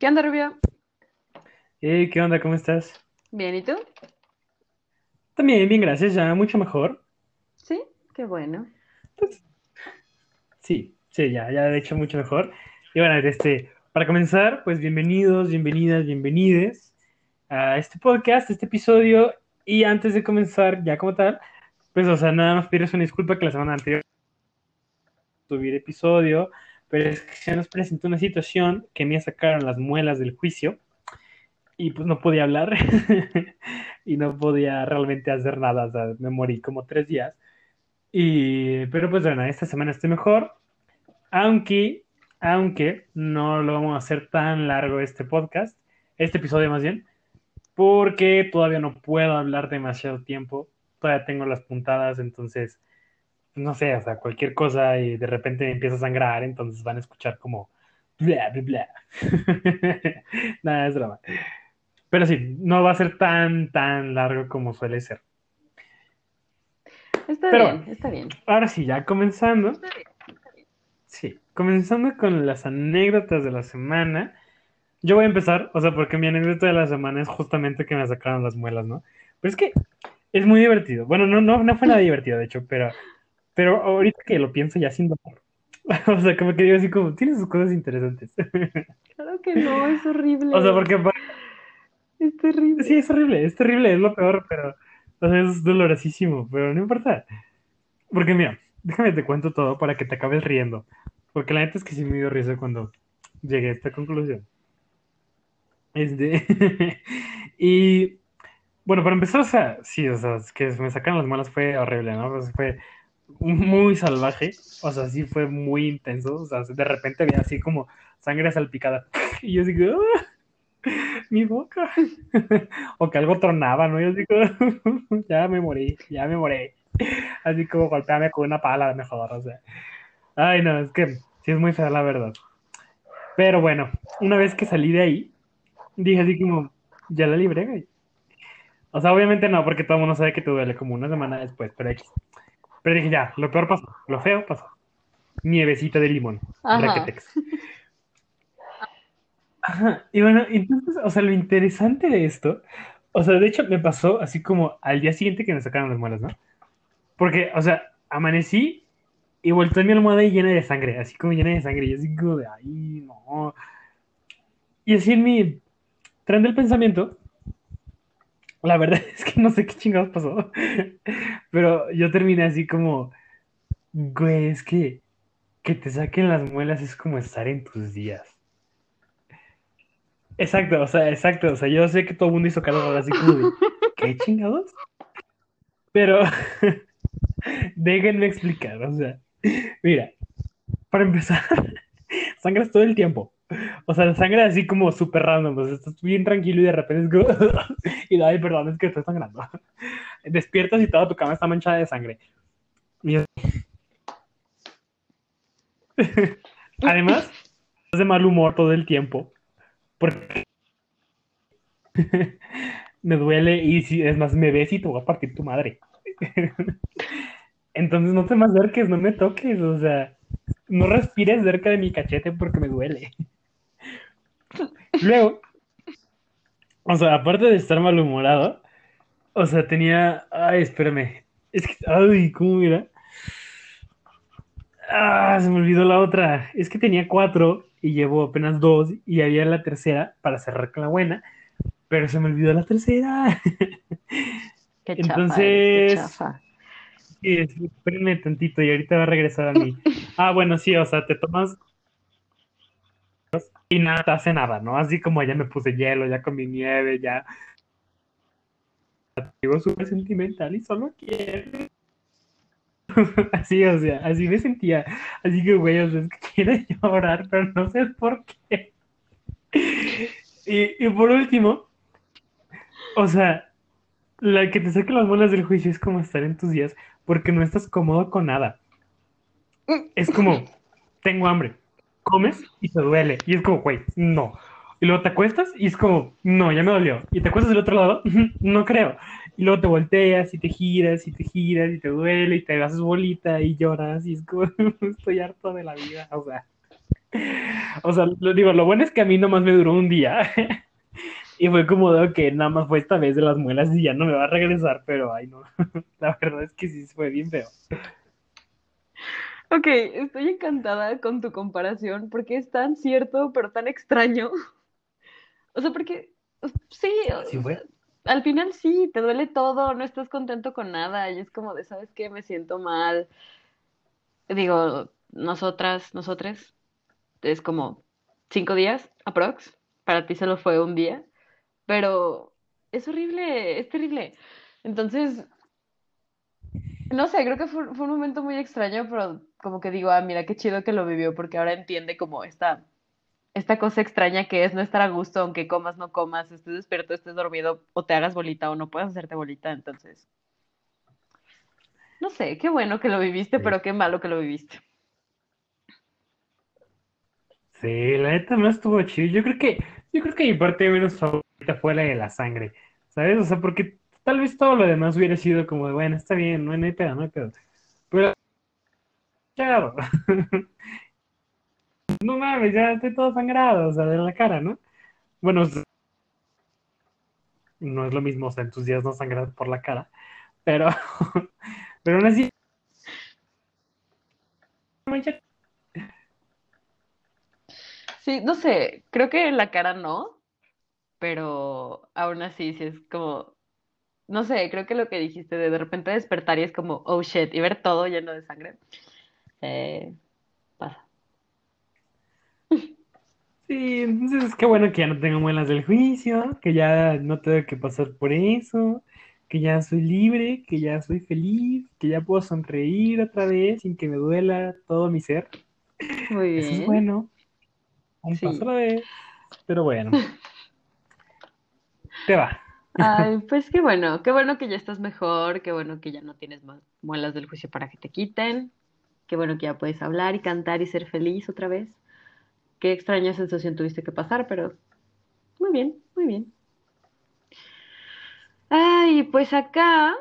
¿Qué onda, Rubio? Hey, ¿qué onda? ¿Cómo estás? Bien, ¿y tú? También, bien, gracias, ya mucho mejor. Sí, qué bueno. Pues, sí, sí, ya, ya de hecho mucho mejor. Y bueno, este, para comenzar, pues bienvenidos, bienvenidas, bienvenides a este podcast, este episodio. Y antes de comenzar, ya como tal, pues, o sea, nada más pides una disculpa que la semana anterior subir episodio, pero es que se nos presentó una situación que me sacaron las muelas del juicio y pues no podía hablar y no podía realmente hacer nada, o sea, me morí como tres días. Y, pero pues bueno, esta semana estoy mejor, aunque, aunque no lo vamos a hacer tan largo este podcast, este episodio más bien, porque todavía no puedo hablar demasiado tiempo, todavía tengo las puntadas, entonces, no sé, o sea, cualquier cosa y de repente empieza a sangrar, entonces van a escuchar como bla, bla, bla. Nada, es drama. Pero sí, no va a ser tan, tan largo como suele ser. Está Pero bien, está bien. ahora sí, ya comenzando. Sí, comenzando con las anécdotas de la semana. Yo voy a empezar, o sea, porque mi anécdota de la semana es justamente que me sacaron las muelas, ¿no? Pero es que es muy divertido. Bueno, no, no, no fue nada divertido, de hecho, pero, pero ahorita que lo pienso ya sin dolor. O sea, como que digo así como, tiene sus cosas interesantes. Claro que no, es horrible. O sea, porque Es terrible. sí, es horrible, es terrible, es lo peor, pero, o sea, es dolorosísimo, pero no importa. Porque mira, déjame te cuento todo para que te acabes riendo. Porque la neta es que sí me dio risa cuando llegué a esta conclusión. Este, y bueno, para empezar, o sea, sí, o sea, es que me sacan las malas fue horrible, ¿no? Pues fue muy salvaje, o sea, sí fue muy intenso, o sea, de repente había así como sangre salpicada, y yo digo, ¡ah! mi boca, o que algo tronaba, ¿no? Yo digo, ya me morí, ya me morí, así como golpearme con una pala, mejor, o sea, ay, no, es que sí es muy fea la verdad, pero bueno, una vez que salí de ahí, dije así como, ya la libré, güey. O sea, obviamente no, porque todo el mundo sabe que te duele como una semana después, pero X. Pero dije, ya, lo peor pasó, lo feo pasó. Nievecita de limón. Ajá, y bueno, entonces, o sea, lo interesante de esto, o sea, de hecho me pasó así como al día siguiente que me sacaron las muelas, ¿no? Porque, o sea, amanecí y volteé mi almohada y llena de sangre, así como llena de sangre, y así como de, ay, no. Y así en mi tren del pensamiento, la verdad es que no sé qué chingados pasó, pero yo terminé así como, güey, es que que te saquen las muelas es como estar en tus días. Exacto, o sea, exacto, o sea, yo sé que todo el mundo hizo calor así como de, ¿qué chingados? Pero déjenme explicar, o sea, mira, para empezar, sangras todo el tiempo. O sea, sangre así como súper random, o estás bien tranquilo y de repente es como, y ay, perdón, es que estoy sangrando. Despiertas y toda tu cama está manchada de sangre. Además, estás de mal humor todo el tiempo. Porque me duele y si es más, me ves y te voy a partir tu madre. Entonces no te me acerques, no me toques, o sea, no respires cerca de mi cachete porque me duele. Luego, o sea, aparte de estar malhumorado, o sea, tenía, ay, espérame, es que, ay, ¿cómo era? Ah, se me olvidó la otra. Es que tenía cuatro y llevo apenas dos y había la tercera para cerrar con la buena, pero se me olvidó la tercera. Qué chafa, Entonces, eres, qué chafa. Sí, espérenme tantito y ahorita va a regresar a mí. Ah, bueno, sí, o sea, te tomas y nada te hace nada, ¿no? Así como ya me puse hielo, ya comí nieve, ya. Digo súper sentimental y solo quiero. Así, o sea, así me sentía. Así que, güey, o sea, es que quiero llorar, pero no sé por qué. Y, y por último, o sea, la que te saque las bolas del juicio es como estar en tus días porque no estás cómodo con nada. Es como, tengo hambre, comes y te duele. Y es como, güey, no. Y luego te acuestas y es como, no, ya me dolió. Y te acuestas del otro lado, no creo. Y luego te volteas y te giras y te giras y te duele y te haces bolita y lloras y es como, estoy harto de la vida. O sea, O sea, lo digo, lo bueno es que a mí nomás me duró un día. Y fue como de que nada más fue esta vez de las muelas y ya no me va a regresar, pero ay no. La verdad es que sí fue bien feo. Ok, estoy encantada con tu comparación porque es tan cierto, pero tan extraño. O sea, porque sí, ¿Sí o fue? sea, al final sí, te duele todo, no estás contento con nada y es como de, ¿sabes qué? Me siento mal. Digo, nosotras, nosotres, es como cinco días, aprox. Para ti solo fue un día, pero es horrible, es terrible. Entonces, no sé, creo que fue, fue un momento muy extraño, pero como que digo, ah, mira, qué chido que lo vivió porque ahora entiende como esta esta cosa extraña que es no estar a gusto, aunque comas, no comas, estés despierto, estés dormido, o te hagas bolita o no puedas hacerte bolita. Entonces, no sé, qué bueno que lo viviste, Sí, pero qué malo que lo viviste. Sí, la neta no estuvo chido. Yo creo que, yo creo que mi parte menos favorita fue la de la sangre, ¿sabes? O sea, porque tal vez todo lo demás hubiera sido como de, bueno, está bien, no no hay pedo, no hay pedo. Pero, chavo, no mames, ya estoy todo sangrado, o sea, de la cara, ¿no? Bueno, no es lo mismo, o sea, en tus días no sangrar por la cara, pero, pero aún así, Sí, no sé, creo que en la cara no, pero aún así, sí es como, no sé, creo que lo que dijiste de de repente despertar y es como, oh shit, y ver todo lleno de sangre, eh, pasa. sí, entonces qué bueno que ya no tengo muelas del juicio, que ya no tengo que pasar por eso, que ya soy libre, que ya soy feliz, que ya puedo sonreír otra vez sin que me duela todo mi ser. Muy Eso es bien, bueno, un paso a la vez, pero bueno, te va. Ay, pues qué bueno, qué bueno que ya estás mejor, qué bueno que ya no tienes más muelas del juicio para que te quiten, qué bueno que ya puedes hablar y cantar y ser feliz otra vez. Qué extraña sensación tuviste que pasar, pero muy bien, muy bien. Ay, pues acá,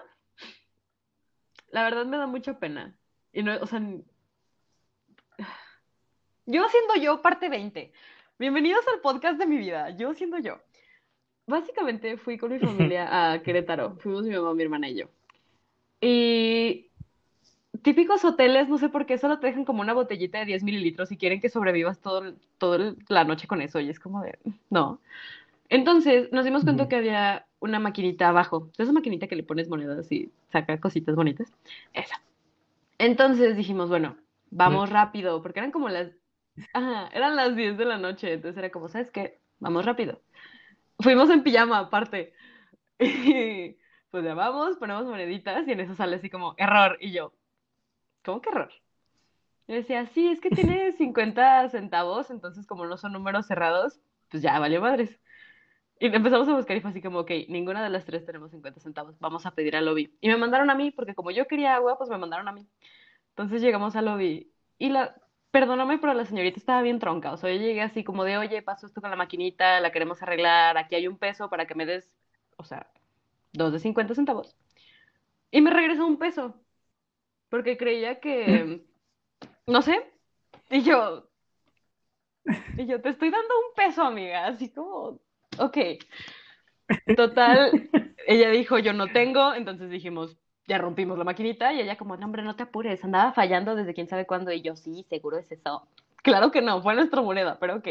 la verdad me da mucha pena. Y no, o sea, yo siendo yo parte 20. Bienvenidos al podcast de mi vida, yo siendo yo. Básicamente fui con mi familia a Querétaro, fuimos mi mamá, mi hermana y yo. Y típicos hoteles, no sé por qué, solo te dejan como una botellita de 10 mililitros y quieren que sobrevivas todo, toda la noche con eso. Y es como de, no. Entonces nos dimos cuenta que había una maquinita abajo. Esa maquinita que le pones monedas y saca cositas bonitas. Esa. Entonces dijimos, bueno, vamos rápido, porque eran como las, ajá, eran las 10 de la noche. Entonces era como, ¿sabes qué? Vamos rápido. Fuimos en pijama aparte. Y pues ya vamos, ponemos moneditas y en eso sale así como error. Y yo, ¿cómo que error? Y decía, sí, es que tiene 50 centavos, entonces como no son números cerrados, pues ya valió madres. Y empezamos a buscar y fue así como, ok, ninguna de las tres tenemos 50 centavos, vamos a pedir al lobby. Y me mandaron a mí, porque como yo quería agua, pues me mandaron a mí. Entonces llegamos al lobby y la, perdóname, pero la señorita estaba bien tronca. O sea, yo llegué así como de, oye, pasó esto con la maquinita, la queremos arreglar, aquí hay un peso para que me des, o sea, dos de 50 centavos. Y me regresó un peso, porque creía que, no sé, y yo, y yo te estoy dando un peso, amiga, así como, ok. Total, ella dijo, yo no tengo, entonces dijimos, ya rompimos la maquinita y ella como, no, hombre, no te apures, andaba fallando desde quién sabe cuándo y yo, sí, seguro es eso. Claro que no, fue nuestra moneda, pero ok.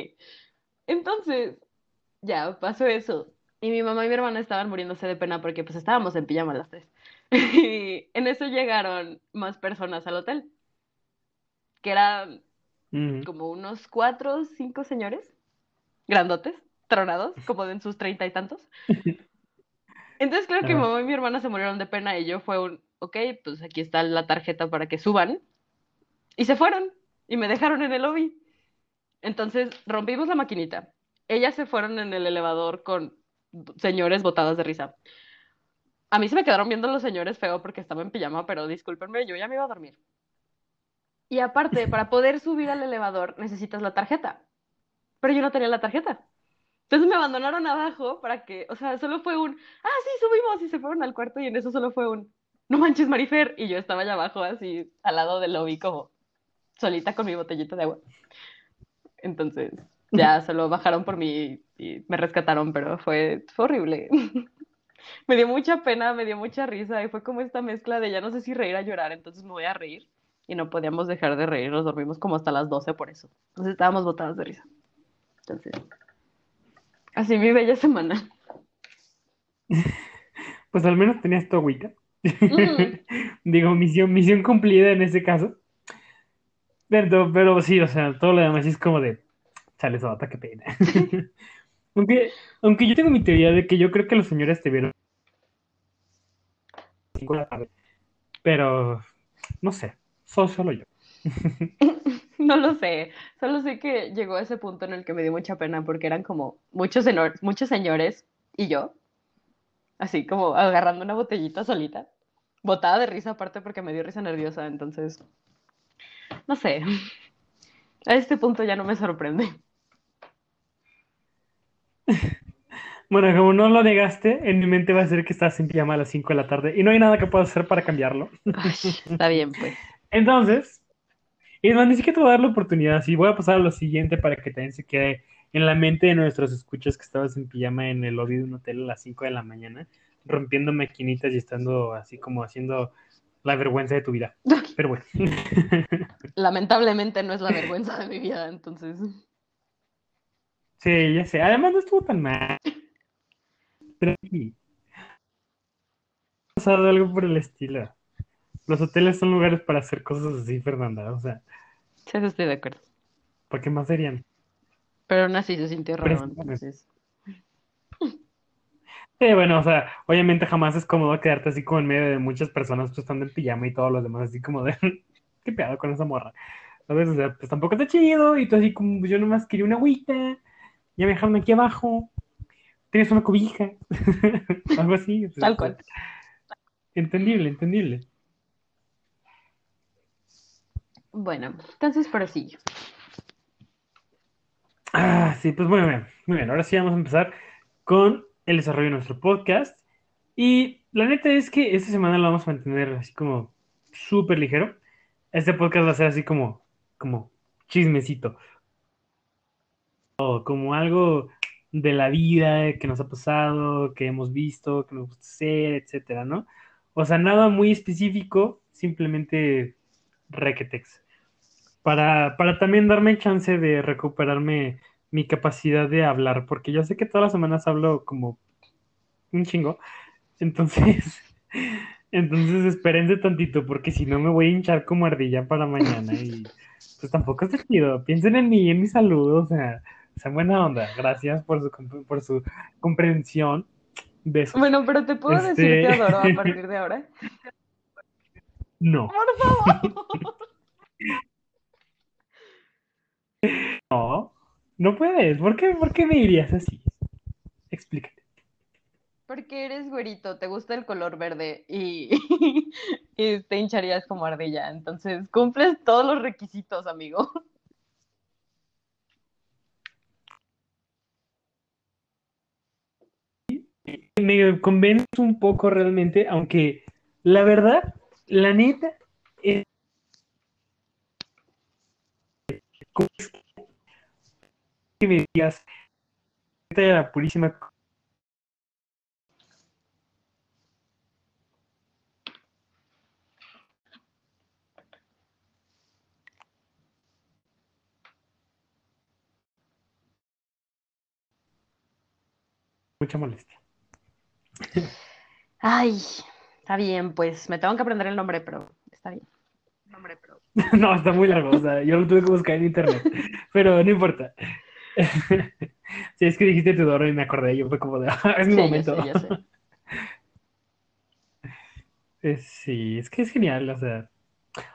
Entonces, ya pasó eso. Y mi mamá y mi hermana estaban muriéndose de pena porque pues estábamos en pijama las tres. Y en eso llegaron más personas al hotel, que eran Ujú. como unos cuatro o cinco señores, grandotes, tronados, como de en sus treinta y tantos. Entonces, claro que mi mamá y mi hermana se murieron de pena y yo fue un, ok, pues aquí está la tarjeta para que suban. Y se fueron y me dejaron en el lobby. Entonces, rompimos la maquinita. Ellas se fueron en el elevador con señores botadas de risa. A mí se me quedaron viendo los señores feo porque estaba en pijama, pero discúlpenme, yo ya me iba a dormir. Y aparte, para poder subir al elevador necesitas la tarjeta, pero yo no tenía la tarjeta. Entonces me abandonaron abajo para que, o sea, solo fue un, ah, sí, subimos y se fueron al cuarto y en eso solo fue un, no manches, Marifer. Y yo estaba allá abajo así al lado del lobby como solita con mi botellita de agua. Entonces, ya se lo bajaron por mí y me rescataron, pero fue, fue horrible. me dio mucha pena, me dio mucha risa y fue como esta mezcla de ya no sé si reír o llorar, entonces me voy a reír y no podíamos dejar de reír, nos dormimos como hasta las 12 por eso. Entonces estábamos botadas de risa. Entonces, así mi bella semana. Pues al menos tenías tu agüita. Mm. Digo, misión, misión cumplida en ese caso. Pero, pero sí, o sea, todo lo demás es como de, chale, qué pena. aunque, aunque yo tengo mi teoría de que yo creo que los señores te vieron. Pero, no sé, soy solo yo. No lo sé, solo sé que llegó a ese punto en el que me dio mucha pena porque eran como muchos, muchos señores y yo, así como agarrando una botellita solita, botada de risa aparte porque me dio risa nerviosa, entonces, no sé, a este punto ya no me sorprende. Bueno, como no lo negaste, en mi mente va a ser que estás en pijama a las 5 de la tarde y no hay nada que puedas hacer para cambiarlo. Ay, está bien, pues. Entonces, y más, ni siquiera te voy a dar la oportunidad, sí, voy a pasar a lo siguiente para que también se quede en la mente de nuestros escuchas que estabas en pijama en el lobby de un hotel a las 5 de la mañana, rompiendo maquinitas y estando así como haciendo la vergüenza de tu vida. Pero bueno. Lamentablemente no es la vergüenza de mi vida, entonces. Sí, ya sé. Además no estuvo tan mal. Tranqui. Ha pasado algo por el estilo. Los hoteles son lugares para hacer cosas así, Fernanda. O sea, Sí, eso estoy de acuerdo. ¿por qué más serían? Pero aún así se sintió raro, entonces. Sí, bueno, o sea, obviamente jamás es cómodo quedarte así como en medio de muchas personas, tú estando en pijama y todos los demás así como de, ¿qué pedo con esa morra? ¿Sabes? O sea, pues tampoco está chido y tú así como, pues yo nomás quería una agüita, ya me dejaron aquí abajo, tienes una cobija, algo así. o sea, Tal cual. Entendible, entendible. Bueno, entonces prosillo. Ah, sí, pues muy bien, muy bien. Ahora sí vamos a empezar con el desarrollo de nuestro podcast. Y la neta es que esta semana lo vamos a mantener así como súper ligero. Este podcast va a ser así como, como chismecito. O como algo de la vida que nos ha pasado, que hemos visto, que nos gusta hacer, etcétera, ¿no? O sea, nada muy específico, simplemente requetex. Para, para también darme chance de recuperarme mi capacidad de hablar, porque yo sé que todas las semanas hablo como un chingo. Entonces, entonces espérense tantito, porque si no me voy a hinchar como ardilla para mañana. Y pues tampoco es chido. Piensen en mí, en mi salud, o sea, sean buena onda. Gracias por su, por su comprensión. Besos. Bueno, pero te puedo Este- decir Teodoro a partir de ahora. No, Por favor. no, no puedes. ¿Por qué, por qué me dirías así? Explícate. Porque eres güerito, te gusta el color verde y, y te hincharías como ardilla. Entonces, cumples todos los requisitos, amigo. me convence un poco realmente, aunque la verdad, la neta, es ¿cómo es que me digas, la purísima. Mucha molestia. Ay, está bien, pues me tengo que aprender el nombre, pero está bien. Nombre, pero. No, está muy largo, o sea, yo lo tuve que buscar en internet, pero no importa. Sí, es que dijiste Teodoro y me acordé, yo fue como de, "Ah, es mi Sí, ya momento. sé, ya sé. Sí, es que es genial, o sea.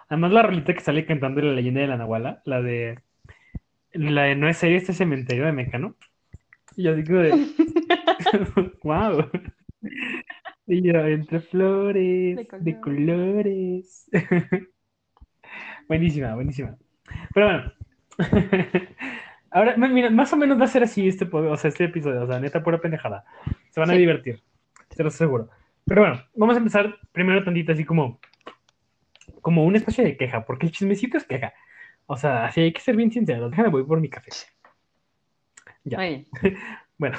Además la rolita que sale cantando en la leyenda de la Nahuala, la de la de no es serio este cementerio de Mecano. Y yo digo de wow. Y yo entre flores De de colores. Buenísima, buenísima. Pero bueno. Ahora, mira, más o menos va a ser así este, o sea, este episodio, o sea, neta pura pendejada. Se van a divertir, te lo aseguro. Pero bueno, vamos a empezar primero tantito así como, como una especie de queja, porque el chismecito es queja. O sea, así hay que ser bien sinceros. Déjame, voy por mi café. Ya. Bueno,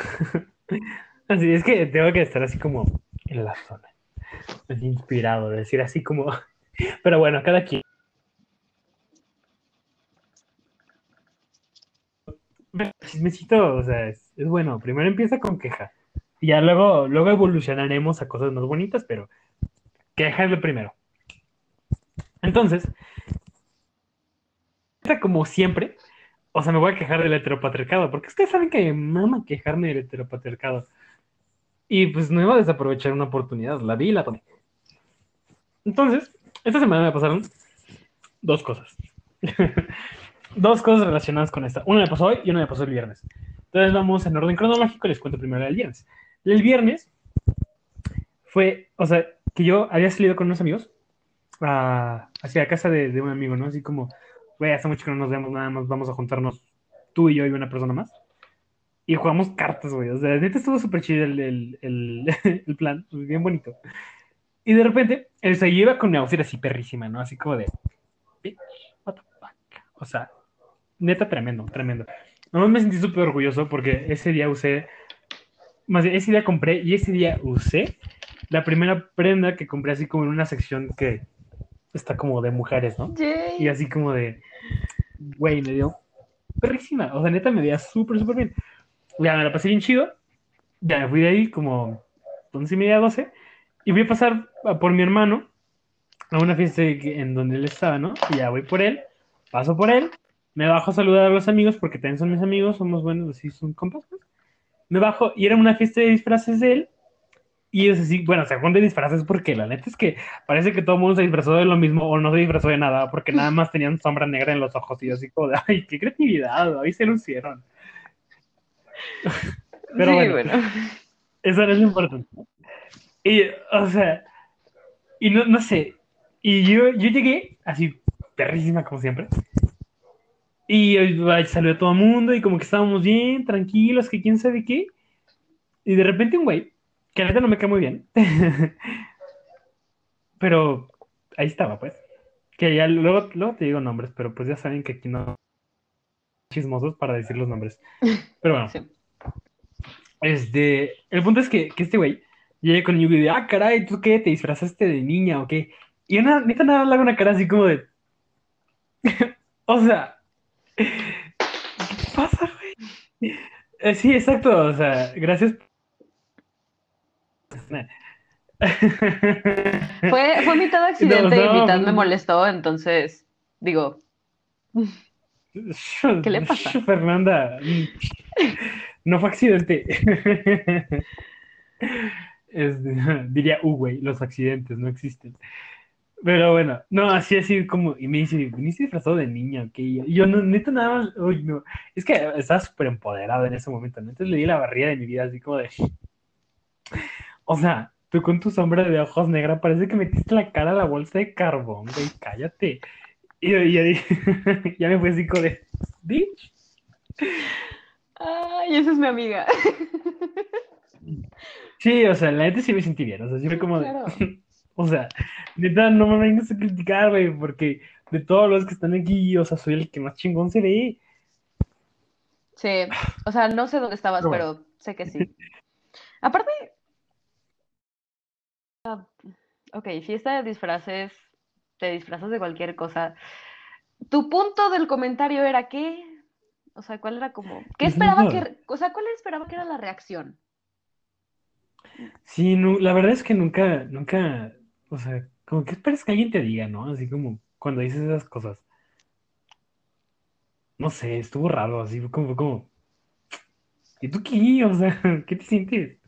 así es que tengo que estar así como en la zona. Así inspirado, decir así como. Pero bueno, cada quien. Chismecito, o sea, es, es bueno. Primero empieza con queja. Y ya luego, luego evolucionaremos a cosas más bonitas, pero queja es primero. Entonces, como siempre, o sea, me voy a quejar del heteropatriarcado, porque ustedes saben que me mama quejarme del heteropatriarcado. Y pues no iba a desaprovechar una oportunidad, la vi y la tomé. Entonces, esta semana me pasaron dos cosas. dos cosas relacionadas con esta. Una me pasó hoy y una me pasó el viernes. Entonces vamos en orden cronológico, les cuento primero el viernes. El viernes fue, o sea, que yo había salido con unos amigos a, hacia casa de, de un amigo, ¿no? Así como, güey, hace mucho que no nos vemos, nada más vamos a juntarnos tú y yo y una persona más. Y jugamos cartas, güey. O sea, neta estuvo súper chido el, el, el, el plan, pues, bien bonito. Y de repente, él se iba con mi outfit así perrísima, ¿no? Así como de, bitch, what the fuck. O sea, neta tremendo, tremendo. No me sentí súper orgulloso porque ese día usé, más bien, ese día compré y ese día usé la primera prenda que compré así como en una sección que está como de mujeres, ¿no? yay. Y así como de, güey, me dio perrísima. O sea, neta me veía súper, súper bien. Ya me la pasé bien chido. Ya me fui de ahí como once y media, doce. Y voy a pasar por mi hermano a una fiesta en donde él estaba, ¿no? Y ya voy por él, paso por él, me bajo a saludar a los amigos porque también son mis amigos, somos buenos, así son compas. pues. Me bajo y era una fiesta de disfraces de él. Y es así, bueno, según de disfraces, porque la neta es que parece que todo el mundo se disfrazó de lo mismo o no se disfrazó de nada, porque nada más tenían sombra negra en los ojos y yo así como ay, qué creatividad, ahí se lucieron. Pero sí, bueno. bueno. Eso no es lo importante. Y, o sea, y no, no sé, y yo, yo llegué así, perrísima como siempre. Y saludé a todo el mundo y como que estábamos bien, tranquilos, que quién sabe qué. Y de repente un güey, que a neta no me cae muy bien, pero ahí estaba pues. Que ya luego, luego te digo nombres, pero pues ya saben que aquí no chismosos para decir los nombres. Pero bueno. Sí. Este, el punto es que, que este güey llega conmigo y dice, ah, caray, ¿tú qué? ¿Te disfrazaste de niña o qué? Y una, neta nada le hago una cara así como de, o sea, ¿qué pasa, güey? Eh, sí, exacto, o sea, gracias. Fue, fue mitad accidente No, no, y mitad me molestó, entonces, digo, ¿Qué le pasa? Fernanda, no fue accidente. Este, diría, uh, güey, los accidentes no existen. Pero bueno, no, así así como, y me dice, viniste disfrazado de niña, ok. Yo no, neta, nada más, uy, no. Es que estaba súper empoderado en ese momento, ¿no? Entonces le di la barrida de mi vida, así como de. O sea, tú con tu sombra de ojos negra, parece que metiste la cara a la bolsa de carbón, güey, cállate. Y yo, y yo dije, ya me fue así de, bitch. ay, esa es mi amiga. Sí, o sea, la neta sí me sentí bien, o sea, fue como de, o sea, neta, no me vengas a criticar, güey, porque de todos los que están aquí, o sea, soy el que más chingón se ve. Sí, o sea, no sé dónde estabas, Pero sé que sí. Aparte, ah, ok, fiesta de disfraces, te disfrazas de cualquier cosa. Tu punto del comentario era qué, o sea, ¿cuál era como, qué Pues esperaba no. que, o sea, cuál esperaba que era la reacción? Sí, no, la verdad es que nunca, nunca, o sea, como que esperas que alguien te diga, ¿no? Así como cuando dices esas cosas. No sé, estuvo raro, así como, como, ¿y tú qué? O sea, ¿qué te sientes?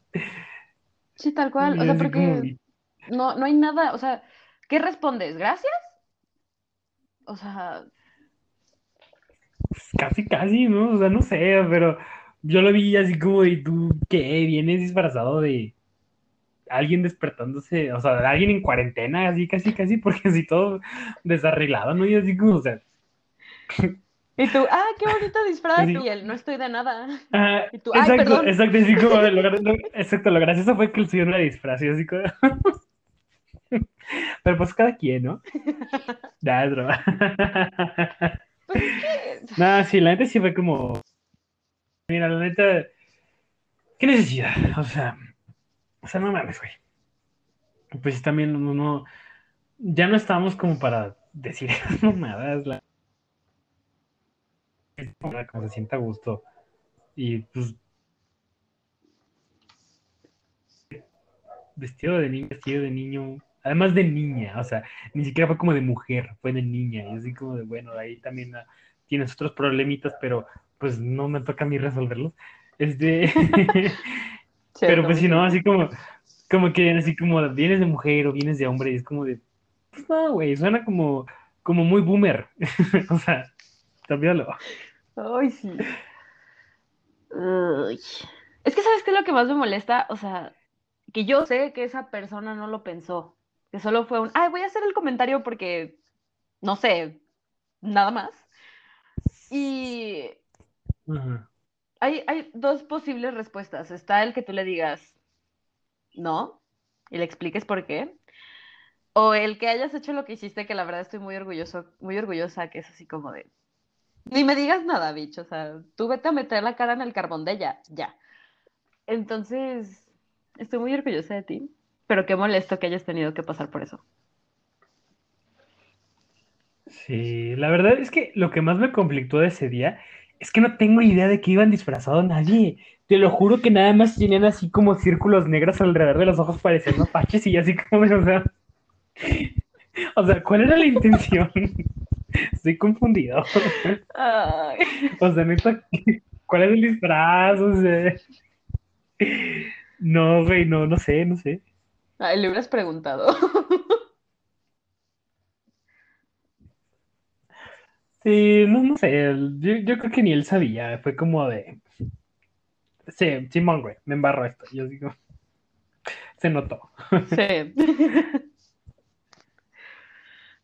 Sí, tal cual, o sea, porque no, no hay nada, o sea, ¿qué respondes? ¿Gracias? O sea, casi, casi, ¿no? O sea, no sé, pero yo lo vi así como, ¿y tú qué? ¿Vienes disfrazado de alguien despertándose? O sea, de alguien en cuarentena, así, casi, casi, porque así todo desarreglado, ¿no? Y así como, o sea, y tú, ah, qué bonito disfraz, Sí. y él, no estoy de nada. Ah, Y tú, ay, exacto, perdón. exacto, así como lo, lo- exacto, lo gracioso fue que el señor la disfraz, y así como... Pero pues cada quien, ¿no? Ya, es broma. Pues No, sí, la neta sí fue como. Mira, la neta. ¿Qué necesidad? O sea. O sea, no mames, güey. Pues también no, no. Ya no estábamos como para decir esas mamadas. La... Como se sienta a gusto. Y pues. Vestido de niño, vestido de niño. Además de niña, o sea, ni siquiera fue como de mujer, fue de niña. Y así como de, bueno, ahí también ah, tienes otros problemitas, pero pues no me toca a mí resolverlos. Este. pero pues si no, así como, como que así como vienes de mujer o vienes de hombre, y es como de. Pues no, güey, suena como, como muy boomer. o sea, cámbialo. Ay, sí. Uy. Es que, ¿sabes qué es lo que más me molesta? O sea, que yo sé que esa persona no lo pensó. Que solo fue un, ay, voy a hacer el comentario porque, no sé, nada más. Y hay, hay dos posibles respuestas. Está el que tú le digas no y le expliques por qué. O el que hayas hecho lo que hiciste, que la verdad estoy muy orgulloso, muy orgullosa, que es así como de, ni me digas nada, bicho, o sea, tú vete a meter la cara en el carbón de ella, ya. Entonces, estoy muy orgullosa de ti, pero qué molesto que hayas tenido que pasar por eso. Sí, la verdad es que lo que más me conflictó de ese día es que no tengo idea de que iban disfrazados nadie. Te lo juro que nada más tenían así como círculos negros alrededor de los ojos pareciendo apaches y así como, o sea, o sea, ¿cuál era la intención? Estoy confundido. Ay. O sea, neta, ¿cuál es el disfraz? O sea, no, güey, no, no sé, no sé. Ay, le hubieras preguntado. Sí, no, no sé, yo, yo creo que ni él sabía, fue como de, sí, Simón, güey, me embarró esto. Yo digo, se notó. Sí.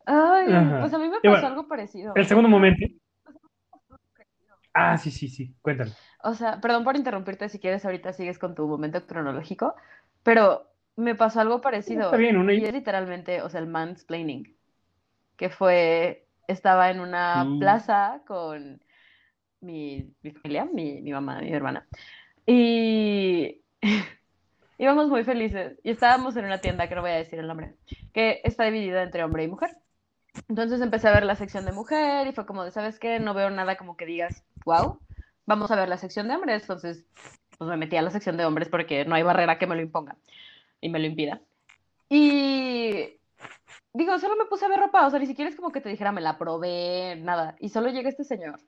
Ay, Ajá. pues a mí me pasó bueno, algo parecido. el segundo momento. Ah, sí, sí, sí, cuéntame. O sea, perdón por interrumpirte si quieres, ahorita sigues con tu momento cronológico, pero me pasó algo parecido. Está bien, una Y es literalmente, o sea, el mansplaining, que fue, estaba en una Mm. plaza con mi, mi familia, mi, mi mamá, mi hermana, y íbamos muy felices y estábamos en una tienda, que no voy a decir el nombre, que está dividida entre hombre y mujer. Entonces empecé a ver la sección de mujer y fue como de, ¿sabes qué? No veo nada como que digas, wow, vamos a ver la sección de hombres. Entonces, pues me metí a la sección de hombres porque no hay barrera que me lo imponga y me lo impida. Y digo, solo me puse a ver ropa, o sea, ni siquiera es como que te dijera, me la probé, nada. Y solo llega este señor,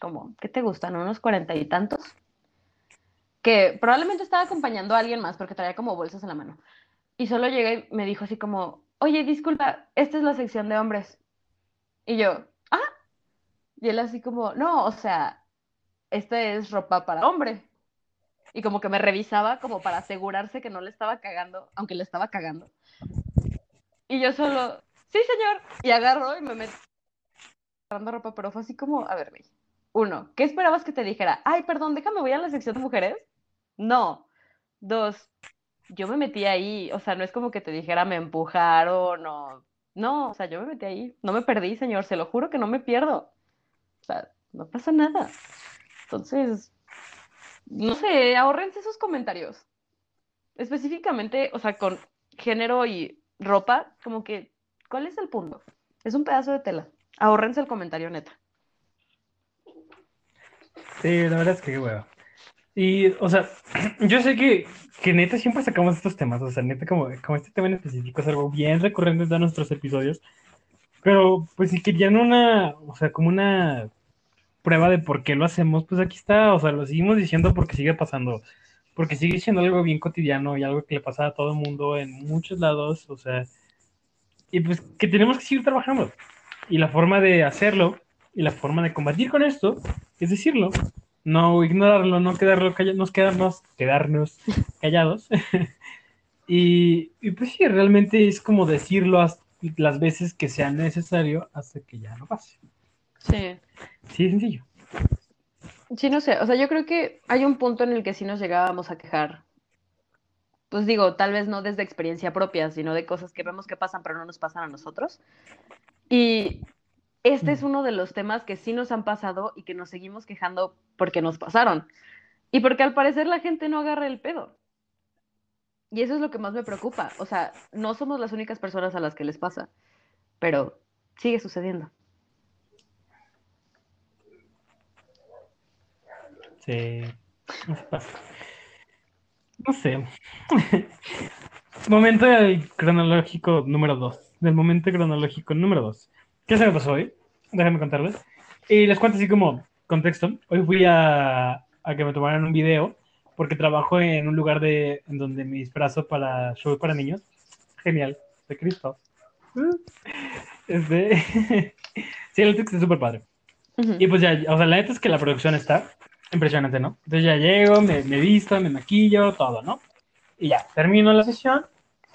como, ¿qué te gustan? ¿Unos cuarenta y tantos? Que probablemente estaba acompañando a alguien más porque traía como bolsas en la mano. Y solo llega y me dijo así como, oye, disculpa, esta es la sección de hombres. Y yo, ah, y él así como, no, o sea, esta es ropa para hombre. Y como que me revisaba como para asegurarse que no le estaba cagando, aunque le estaba cagando. Y yo solo, sí, señor. Y agarro y me meto agarrando ropa, pero fue así como, a ver. Uno, ¿qué esperabas que te dijera? Ay, perdón, déjame, voy a la sección de mujeres. No. Dos, yo me metí ahí, o sea, no es como que te dijera me empujaron o... No, o sea, yo me metí ahí, no me perdí, señor, se lo juro que no me pierdo. O sea, no pasa nada. Entonces, no sé, ahórrense esos comentarios. Específicamente, o sea, con género y ropa, como que, ¿cuál es el punto? Es un pedazo de tela. Ahórrense el comentario neta. Sí, la verdad es que hueva. Y, o sea, yo sé que, que neta siempre sacamos estos temas, o sea, neta como, como este tema en específico es algo bien recurrente de nuestros episodios, pero pues si querían una, o sea, como una prueba de por qué lo hacemos, pues aquí está, o sea, lo seguimos diciendo porque sigue pasando, porque sigue siendo algo bien cotidiano y algo que le pasa a todo el mundo en muchos lados, o sea, y pues que tenemos que seguir trabajando. Y la forma de hacerlo y la forma de combatir con esto es decirlo, no ignorarlo, no quedarlo callados, quedarnos, quedarnos callados. y, y pues sí, realmente es como decirlo las veces que sea necesario hasta que ya no pase. Sí. Sí, es sencillo. Sí, no sé, o sea, yo creo que hay un punto en el que sí nos llegábamos a quejar. Pues digo, tal vez no desde experiencia propia, sino de cosas que vemos que pasan pero no nos pasan a nosotros. Y este es uno de los temas que sí nos han pasado y que nos seguimos quejando porque nos pasaron. Y porque al parecer la gente no agarra el pedo. Y eso es lo que más me preocupa. O sea, no somos las únicas personas a las que les pasa, pero sigue sucediendo. Sí. No sé. momento cronológico número 2. Del momento cronológico número 2. ¿Qué se me pasó hoy? Déjame contarles. Y les cuento así como contexto. Hoy fui a, a que me tomaran un video porque trabajo en un lugar de, en donde me disfrazo para show para niños. Genial. De Cristo. Este... sí, el texto es súper padre. Y pues ya, o sea, la neta es que la producción está impresionante, ¿no? Entonces ya llego, me, me visto, me maquillo, todo, ¿no? Y ya, termino la sesión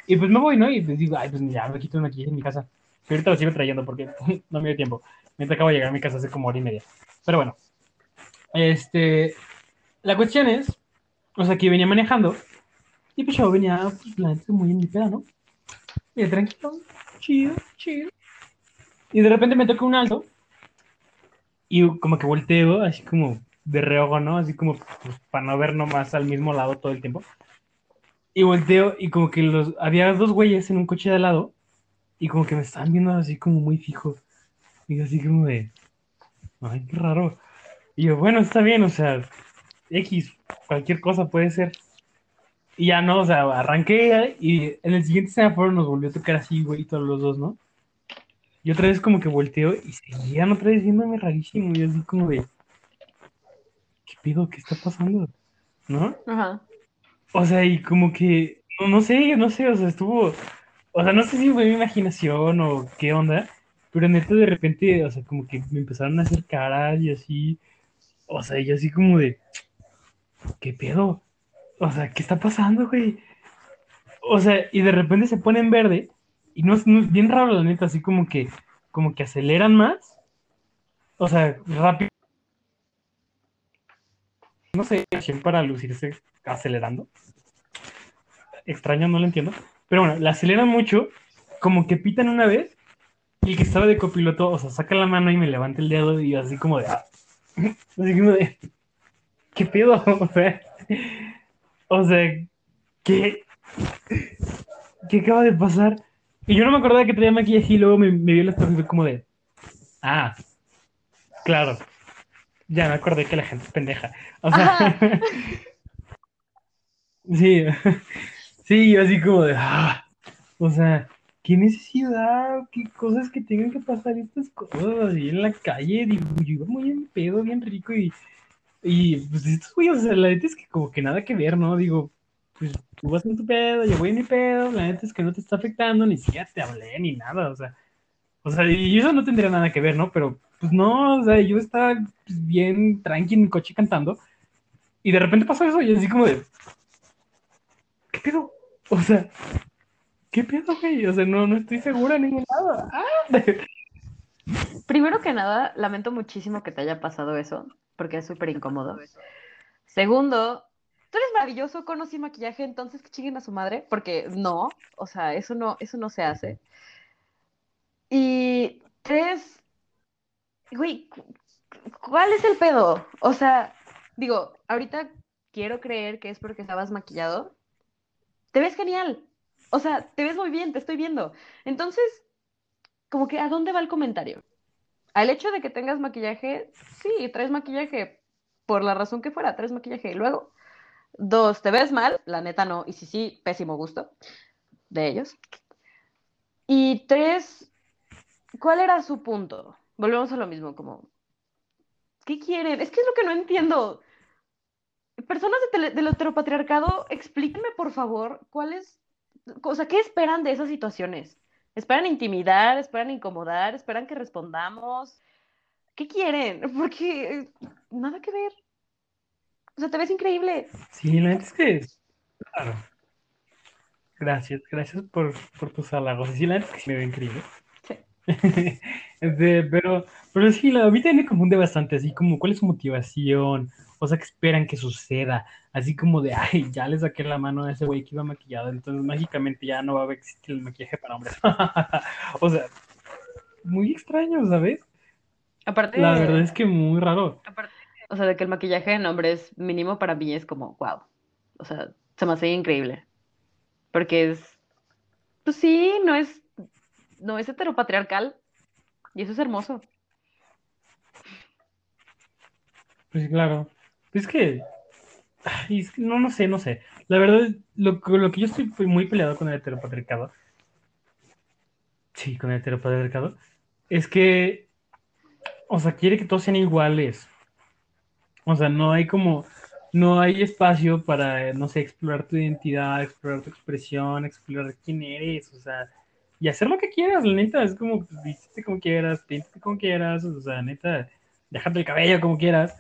y pues me voy, ¿no? Y pues digo, ay, pues ya me quito el maquillaje en mi casa. Y ahorita lo sigo trayendo porque no me dio tiempo. Me acabo de llegar a mi casa hace como hora y media. Pero bueno, este, la cuestión es, o sea, que venía manejando y pues yo venía, pues la neta, muy en mi peda, ¿no? Y tranquilo, chido, chido. Y de repente me toca un alto y como que volteo, así como de reojo, ¿no? Así como para no ver nomás al mismo lado todo el tiempo. Y volteo y como que los había dos güeyes en un coche de al lado y como que me estaban viendo así como muy fijo. Y así como de, ay, qué raro. Y yo, bueno, está bien, o sea, X, cualquier cosa puede ser. Y ya no, o sea, arranqué y en el siguiente semáforo nos volvió a tocar así, güey, todos los dos, ¿no? Y otra vez como que volteo y seguían otra vez viéndome rarísimo y así como de, ¿qué pido? ¿Qué está pasando? ¿No? Ajá. O sea, y como que, no, no sé, no sé, o sea, estuvo, o sea, no sé si fue mi imaginación o qué onda, pero neta de repente, o sea, como que me empezaron a hacer caras y así, o sea, y yo así como de, ¿qué pedo? O sea, ¿qué está pasando, güey? O sea, y de repente se pone en verde y no es no es bien raro, la neta, así como que, como que aceleran más, o sea, rápido. No sé, para lucirse acelerando extraño, no lo entiendo. Pero bueno, la aceleran mucho, como que pitan una vez, y el que estaba de copiloto, o sea, saca la mano y me levanta el dedo y así como de, ah, así como de, ¿qué pedo? O sea, o sea, ¿qué? ¿Qué acaba de pasar? Y yo no me acordaba que traía maquillaje y luego me, me vio espejo y fue como de, ah, claro, ya me acordé que la gente es pendeja. O sea, sí, sí, yo así como de, ah, o sea, qué necesidad, qué cosas que tengan que pasar estas cosas así en la calle, digo, yo iba muy en pedo, bien rico y, y pues estos güeyes, o sea, la neta es que como que nada que ver, ¿no? Digo, pues tú vas en tu pedo, yo voy en mi pedo, la neta es que no te está afectando, ni siquiera te hablé, ni nada, o sea, o sea, y eso no tendría nada que ver, ¿no? Pero, pues no, o sea, yo estaba pues, bien tranqui en mi coche cantando, y de repente pasó eso, y así como de, ¿qué pedo? O sea, ¿qué pedo, güey? O sea, no, no estoy segura ningún lado. ¡Ah! Primero que nada, lamento muchísimo que te haya pasado eso, porque es súper incómodo. Segundo, tú eres maravilloso con o sin maquillaje, entonces que chinguen a su madre, porque no, o sea, eso no, eso no se hace. Y tres, güey, cu- ¿cuál es el pedo? O sea, digo, ahorita quiero creer que es porque estabas maquillado. Te ves genial. O sea, te ves muy bien, te estoy viendo. Entonces, como que, ¿a dónde va el comentario? Al hecho de que tengas maquillaje, sí, traes maquillaje, por la razón que fuera, traes maquillaje. Y luego, dos, te ves mal, la neta no, y sí, sí, pésimo gusto de ellos. Y tres, ¿cuál era su punto? Volvemos a lo mismo, como, ¿qué quieren? Es que es lo que no entiendo. Personas del heteropatriarcado, explíquenme por favor cuál es, o sea, ¿qué esperan de esas situaciones? ¿Esperan intimidar? ¿Esperan incomodar? ¿Esperan que respondamos? ¿Qué quieren? Porque eh, nada que ver. O sea, te ves increíble. Sí, la neta es que, claro. Gracias, gracias por, tus halagos. Sí, la neta que me veo increíble. Este, pero, pero sí, la, a mí también me confunde bastante, así como, ¿cuál es su motivación? O sea, ¿qué esperan que suceda? Así como de, ay, ya le saqué la mano a ese güey que iba maquillado, entonces mágicamente ya no va a existir el maquillaje para hombres. O sea, muy extraño, ¿sabes? Aparte, La verdad es que muy raro. o sea, de que el maquillaje en hombres mínimo para mí es como, wow. O sea, se me hace increíble. Porque es, pues sí, no es, no es heteropatriarcal. Y eso es hermoso. Pues claro. Es que, no, no sé, no sé. La verdad, lo, lo que yo estoy muy peleado con el heteropatriarcado, sí, con el heteropatriarcado, es que, o sea, quiere que todos sean iguales. O sea, no hay como, no hay espacio para, no sé, explorar tu identidad, explorar tu expresión, explorar quién eres, o sea, y hacer lo que quieras, la neta, es como, pues, vístete como quieras, píntate como quieras, o sea, neta, déjate el cabello como quieras.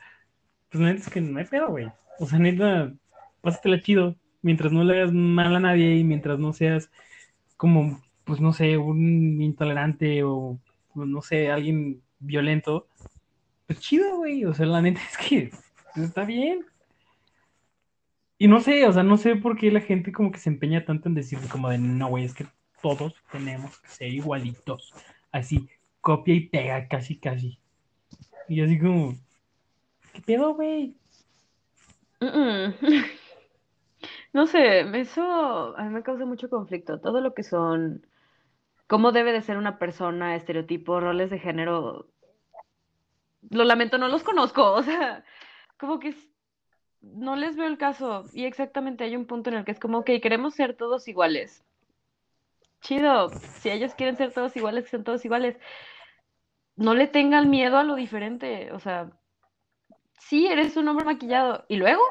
Pues neta es que no hay pedo, güey. O sea, neta, pásatela chido, mientras no le hagas mal a nadie y mientras no seas como, pues no sé, un intolerante o, no sé, alguien violento, pues chido, güey. O sea, la neta es que pues, está bien. Y no sé, o sea, no sé por qué la gente como que se empeña tanto en decir como de, no, güey, es que todos tenemos que ser igualitos. Así, copia y pega, casi, casi. Y así como, ¿qué pedo, güey? No sé, eso a mí me causa mucho conflicto. Todo lo que son, cómo debe de ser una persona, estereotipos, roles de género, lo lamento, no los conozco. O sea, como que no les veo el caso. Y exactamente hay un punto en el que es como, ok, queremos ser todos iguales. Chido, si ellos quieren ser todos iguales, que sean todos iguales. No le tengan miedo a lo diferente. O sea, sí, eres un hombre maquillado. ¿Y luego?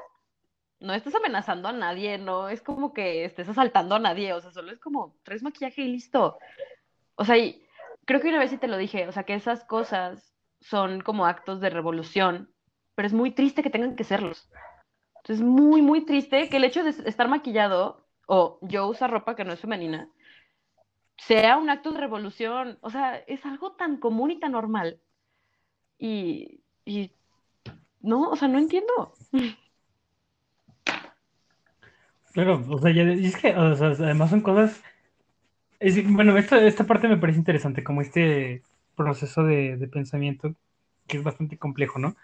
no estás amenazando a nadie, no es como que estés asaltando a nadie, o sea, solo es como traes maquillaje y listo. O sea, y creo que una vez sí te lo dije, o sea, que esas cosas son como actos de revolución, pero es muy triste que tengan que serlos. Entonces, es muy, muy triste que el hecho de estar maquillado o yo usar ropa que no es femenina sea un acto de revolución. O sea, es algo tan común y tan normal. Y, no, o sea, no entiendo. Claro, o sea, ya, es que, o sea, además son cosas, es- bueno, esta, esta parte me parece interesante, como este proceso de, de pensamiento, que es bastante complejo, ¿no?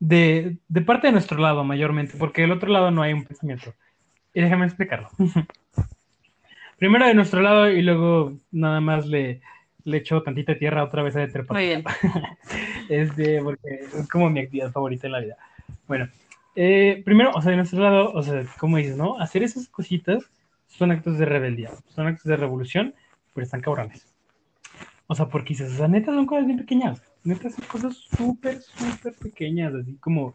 De, de parte de nuestro lado, mayormente, porque del otro lado no hay un pensamiento. Y déjame explicarlo. Primero de nuestro lado y luego nada más le, le echo tantita tierra otra vez a Etherpad. Muy bien. Este, porque es como mi actividad favorita en la vida. Bueno, eh, primero, o sea, de nuestro lado, o sea, como dices, ¿no? Hacer esas cositas son actos de rebeldía, son actos de revolución, pero están cabrones. O sea, porque dices, o sea, neta son cosas bien pequeñas, neta son cosas súper, súper pequeñas, así como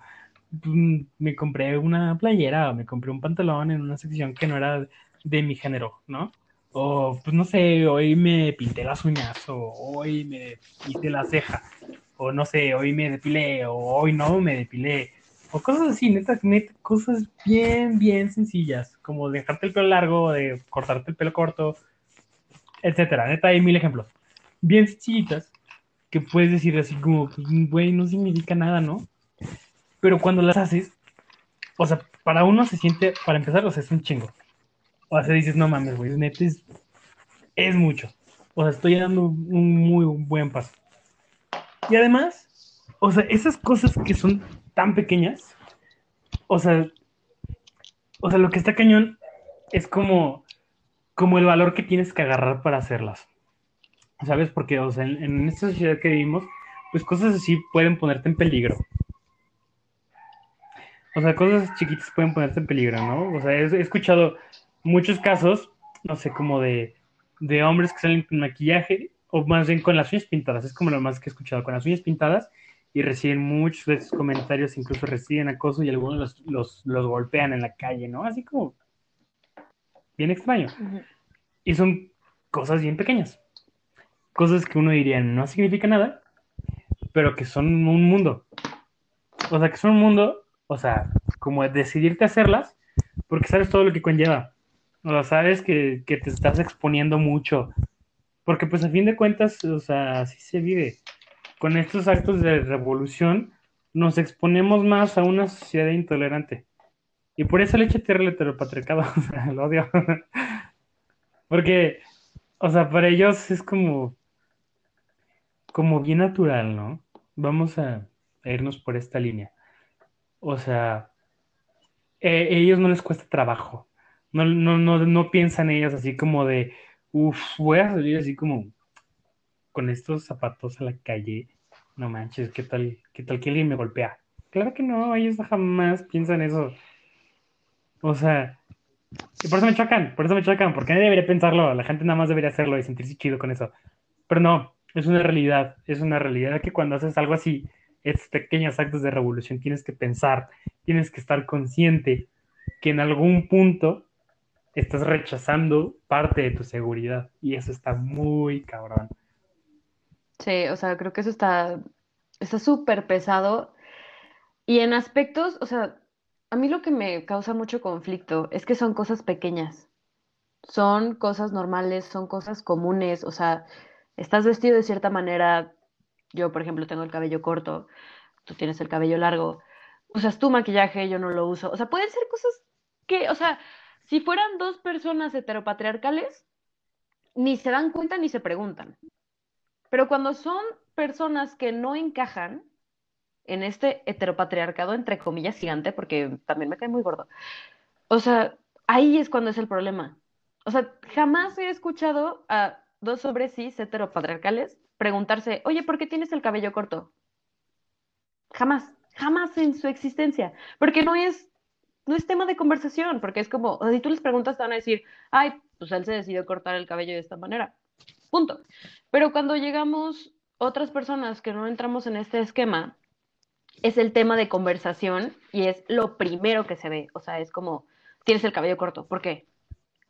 mm, me compré una playera me compré un pantalón en una sección que no era de mi género, ¿no? O, pues no sé, hoy me pinté las uñas, o hoy me pinté la ceja, o no sé, hoy me depilé, o hoy no me depilé, o cosas así, neta, neta, cosas bien, bien sencillas, como dejarte el pelo largo, de cortarte el pelo corto, etcétera. Neta, hay mil ejemplos. Bien sencillitas, que puedes decir así como, pues, güey, no significa nada, ¿no? Pero cuando las haces, o sea, para uno se siente, para empezar, o sea, es un chingo. O sea, dices, no mames, güey, neta es, es mucho. O sea, estoy dando un muy buen paso. Y además, o sea, esas cosas que son tan pequeñas, o sea, o sea, lo que está cañón es como, como el valor que tienes que agarrar para hacerlas. ¿Sabes? Porque, o sea, en, en esta sociedad que vivimos, pues cosas así pueden ponerte en peligro. O sea, cosas chiquitas pueden ponerte en peligro, ¿no? O sea, he, he escuchado muchos casos, no sé, como de, de hombres que salen con maquillaje, o más bien con las uñas pintadas, es como lo más que he escuchado, con las uñas pintadas, y reciben muchos de esos comentarios, incluso reciben acoso y algunos los, los, los golpean en la calle, ¿no? Así como bien extraño. Y son cosas bien pequeñas. Cosas que uno diría no significa nada, pero que son un mundo. O sea, que son un mundo, o sea, como decidirte hacerlas, porque sabes todo lo que conlleva. O sea, sabes que, que te estás exponiendo mucho. Porque pues a fin de cuentas, o sea, así se vive. Con estos actos de revolución nos exponemos más a una sociedad intolerante. Y por eso le eché tierra al heteropatriarcado. O sea, lo odio. Porque, o sea, para ellos es como, como bien natural, ¿no? vamos a irnos por esta línea. O sea, eh, ellos no les cuesta trabajo. No, no, no, no piensan ellas así como de, uff, voy a salir así como con estos zapatos a la calle. No manches, ¿qué tal, qué tal que alguien me golpea? Claro que no, ellos jamás piensan eso. O sea, y por eso me chocan, por eso me chocan, porque nadie debería pensarlo, la gente nada más debería hacerlo y sentirse chido con eso. Pero no, es una realidad, es una realidad que cuando haces algo así, estos pequeños actos de revolución, tienes que pensar, tienes que estar consciente que en algún punto estás rechazando parte de tu seguridad y eso está muy cabrón. Sí, o sea, creo que eso está está súper pesado. Y en aspectos, o sea, a mí lo que me causa mucho conflicto es que son cosas pequeñas, son cosas normales, son cosas comunes, o sea, estás vestido de cierta manera, yo por ejemplo tengo el cabello corto, tú tienes el cabello largo, usas tu maquillaje, yo no lo uso, o sea, pueden ser cosas que, o sea, si fueran dos personas heteropatriarcales, ni se dan cuenta ni se preguntan. Pero cuando son personas que no encajan en este heteropatriarcado, entre comillas, gigante, porque también me cae muy gordo, o sea, ahí es cuando es el problema. O sea, jamás he escuchado a dos hombres cis heteropatriarcales preguntarse, oye, ¿por qué tienes el cabello corto? Jamás, jamás en su existencia, porque no es, no es tema de conversación, porque es como, o sea, si tú les preguntas, te van a decir, ay, pues él se decidió cortar el cabello de esta manera, punto. Pero cuando llegamos otras personas que no entramos en este esquema, es el tema de conversación y es lo primero que se ve, o sea, es como, tienes el cabello corto, ¿por qué?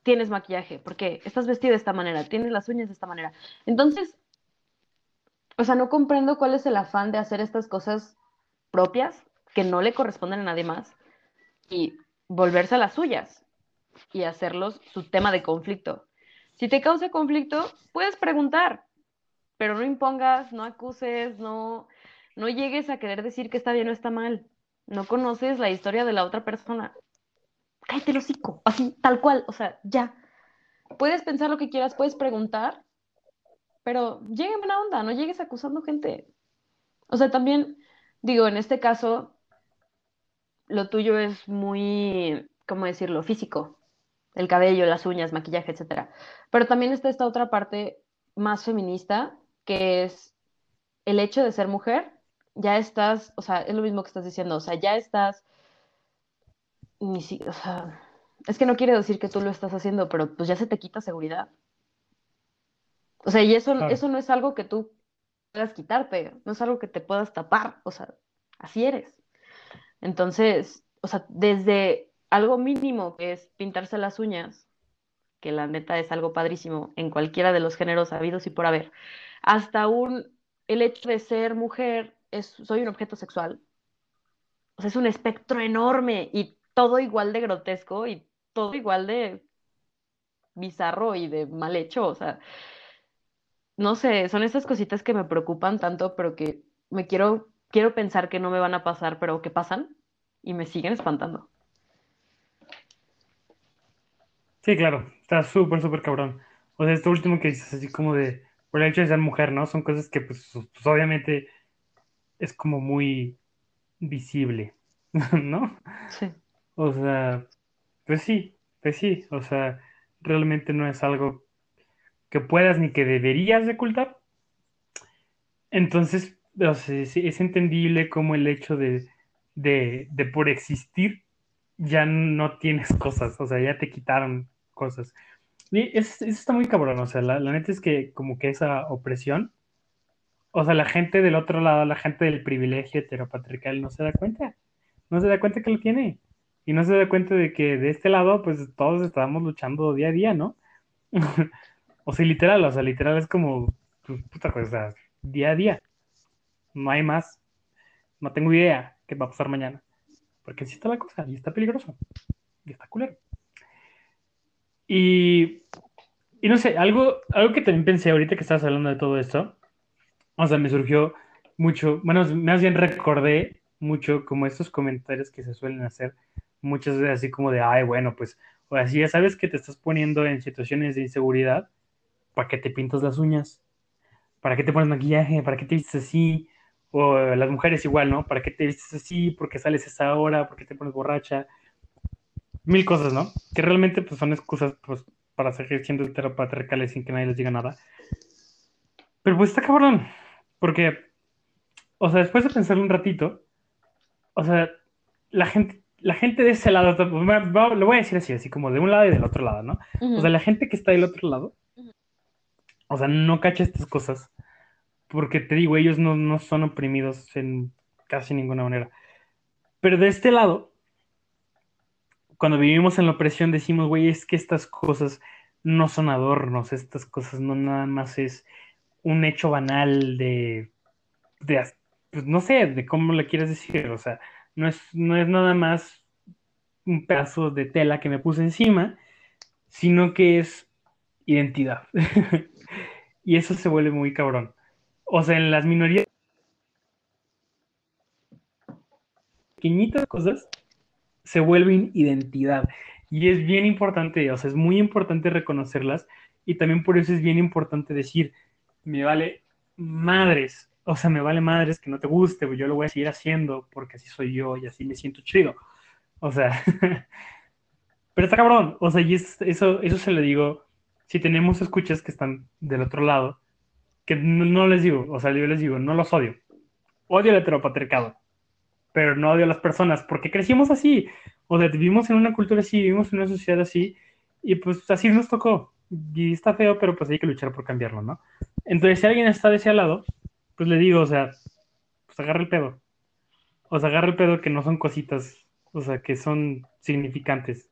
Tienes maquillaje, ¿por qué? Estás vestido de esta manera, tienes las uñas de esta manera. Entonces, o sea, no comprendo cuál es el afán de hacer estas cosas propias que no le corresponden a nadie más y volverse a las suyas y hacerlos su tema de conflicto. Si te causa conflicto, puedes preguntar, pero no impongas, no acuses, no, no llegues a querer decir que está bien o está mal. No conoces la historia de la otra persona. Cállate el hocico, así, tal cual, o sea, ya. Puedes pensar lo que quieras, puedes preguntar, pero llegue buena onda, no llegues acusando gente. O sea, también Digo, en este caso, lo tuyo es muy, ¿cómo decirlo?, físico. El cabello, las uñas, maquillaje, etc. Pero también está esta otra parte más feminista, que es el hecho de ser mujer. Ya estás, o sea, es lo mismo que estás diciendo, o sea, ya estás, ni o sea, es que no quiere decir que tú lo estás haciendo, pero pues ya se te quita seguridad. O sea, y eso, eso no es algo que tú puedas quitarte, no es algo que te puedas tapar, o sea, así eres. Entonces, o sea, desde algo mínimo que es pintarse las uñas, que la neta es algo padrísimo en cualquiera de los géneros habidos y por haber, hasta un, el hecho de ser mujer, es, soy un objeto sexual. O sea, es un espectro enorme y todo igual de grotesco y todo igual de bizarro y de mal hecho, o sea, no sé, son esas cositas que me preocupan tanto, pero que me quiero, quiero pensar que no me van a pasar, pero que pasan y me siguen espantando. Sí, claro, está súper, súper cabrón. O sea, esto último que dices, así como de, por el hecho de ser mujer, ¿no? Son cosas que, pues, pues obviamente es como muy visible, ¿no? Sí. O sea, pues sí, pues sí, o sea, realmente no es algo que puedas ni que deberías de ocultar. Entonces, es entendible como el hecho de, por existir ya no tienes cosas, o sea, ya te quitaron cosas. Y eso, está muy cabrón, o sea, la, neta es que como que esa opresión, o sea, la gente del otro lado, la gente del privilegio heteropatriarcal no se da cuenta, no se da cuenta que lo tiene. Y no se da cuenta de que de este lado, pues todos estábamos luchando día a día, ¿no? O sea, literal, o sea, literal es como, pues, puta cosa, día a día. No hay más. No tengo idea qué va a pasar mañana. Porque así está la cosa, y está peligroso. Y está culero. Y, y no sé, algo, algo que también pensé ahorita que estabas hablando de todo esto, o sea, me surgió mucho, bueno, más bien recordé mucho como estos comentarios que se suelen hacer muchas veces así como de, ay, bueno, pues, o así ya sabes que te estás poniendo en situaciones de inseguridad, ¿para qué te pintas las uñas? ¿Para qué te pones maquillaje? ¿Para qué te vistes así? O las mujeres igual, ¿no? ¿Para qué te vistes así? ¿Por qué sales a esa hora? ¿Por qué te pones borracha? Mil cosas, ¿no? Que realmente pues, son excusas pues, para seguir siendo heteropatriarcales sin que nadie les diga nada. Pero pues está cabrón. Porque, o sea, después de pensarlo un ratito, o sea, la gente, la gente de ese lado, lo voy a decir así, así como de un lado y del otro lado, ¿no? O sea, la gente que está del otro lado, o sea, no cacha estas cosas. Porque te digo, ellos no, no son oprimidos en casi ninguna manera. Pero de este lado, cuando vivimos en la opresión, decimos, güey, es que estas cosas no son adornos, estas cosas no nada más es un hecho banal de, pues no sé, de cómo le quieres decir, o sea, no es, no es nada más un pedazo de tela que me puse encima, sino que es identidad. y eso se vuelve muy cabrón. O sea, en las minorías. Pequeñitas cosas se vuelven identidad. Y es bien importante, o sea, es muy importante reconocerlas. Y también por eso es bien importante decir, me vale madres, o sea, me vale madres que no te guste, yo lo voy a seguir haciendo porque así soy yo y así me siento chido. O sea, pero está cabrón, o sea, y eso, eso se lo digo, si tenemos escuchas que están del otro lado, no, les digo, o sea, yo les digo, no los odio, odio el heteropatriarcado, pero no odio a las personas porque crecimos así, o sea, vivimos en una cultura así, vivimos en una sociedad así, y pues así nos tocó, y está feo, pero pues hay que luchar por cambiarlo, ¿no? Entonces, si alguien está de ese lado, pues le digo, o sea, pues agarra el pedo. O sea, agarra el pedo que no son cositas, o sea, que son significantes,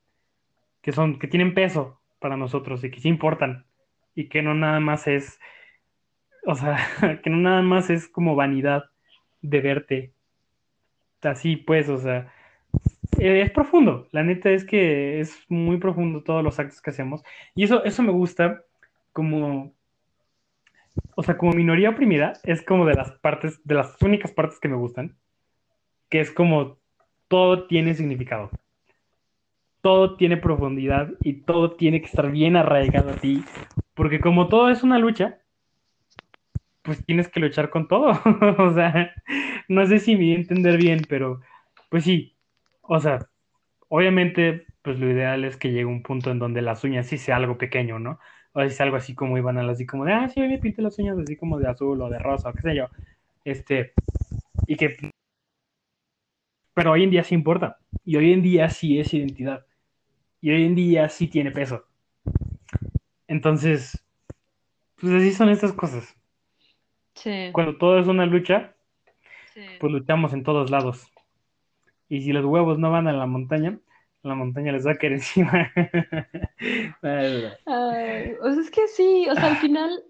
que son, que tienen peso para nosotros y que sí importan. Y que no nada más es, o sea, que no nada más es como vanidad de verte. Así pues, o sea, eh, es profundo. La neta es que es muy profundo todos los actos que hacemos. Y eso, eso me gusta como o sea, como minoría oprimida, es como de las partes, de las únicas partes que me gustan, que es como todo tiene significado. Todo tiene profundidad y todo tiene que estar bien arraigado a ti, porque como todo es una lucha, pues tienes que luchar con todo. o sea, no sé si me voy a entender bien, pero pues sí. O sea, obviamente, pues lo ideal es que llegue un punto en donde las uñas sí sea algo pequeño, ¿no? o es algo así como iban a así como de, ah, sí, me pinté las uñas así como de azul o de rosa o qué sé yo. Este, y que... Pero hoy en día sí importa. Y hoy en día sí es identidad. Y hoy en día sí tiene peso. Entonces, pues así son estas cosas. Sí. Cuando todo es una lucha, pues luchamos en todos lados. Y si los huevos no van a la montaña, la montaña les va a caer encima. o sea, es que sí, o sea, al final,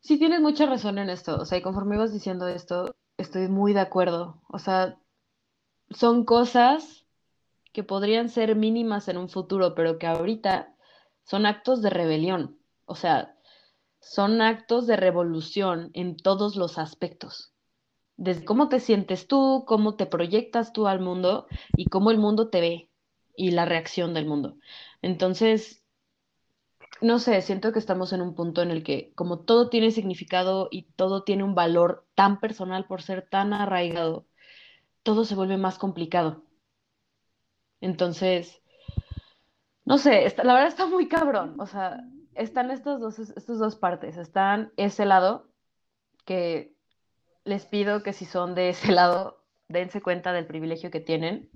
sí tienes mucha razón en esto. O sea, y conforme ibas diciendo esto, estoy muy de acuerdo. O sea, son cosas que podrían ser mínimas en un futuro, pero que ahorita son actos de rebelión. O sea, son actos de revolución en todos los aspectos. Desde cómo te sientes tú, cómo te proyectas tú al mundo y cómo el mundo te ve y la reacción del mundo. Entonces, no sé, siento que estamos en un punto en el que como todo tiene significado y todo tiene un valor tan personal por ser tan arraigado, todo se vuelve más complicado. Entonces, no sé, la verdad está muy cabrón. O sea, están estas dos, estas dos partes. Están ese lado que les pido que si son de ese lado, dense cuenta del privilegio que tienen.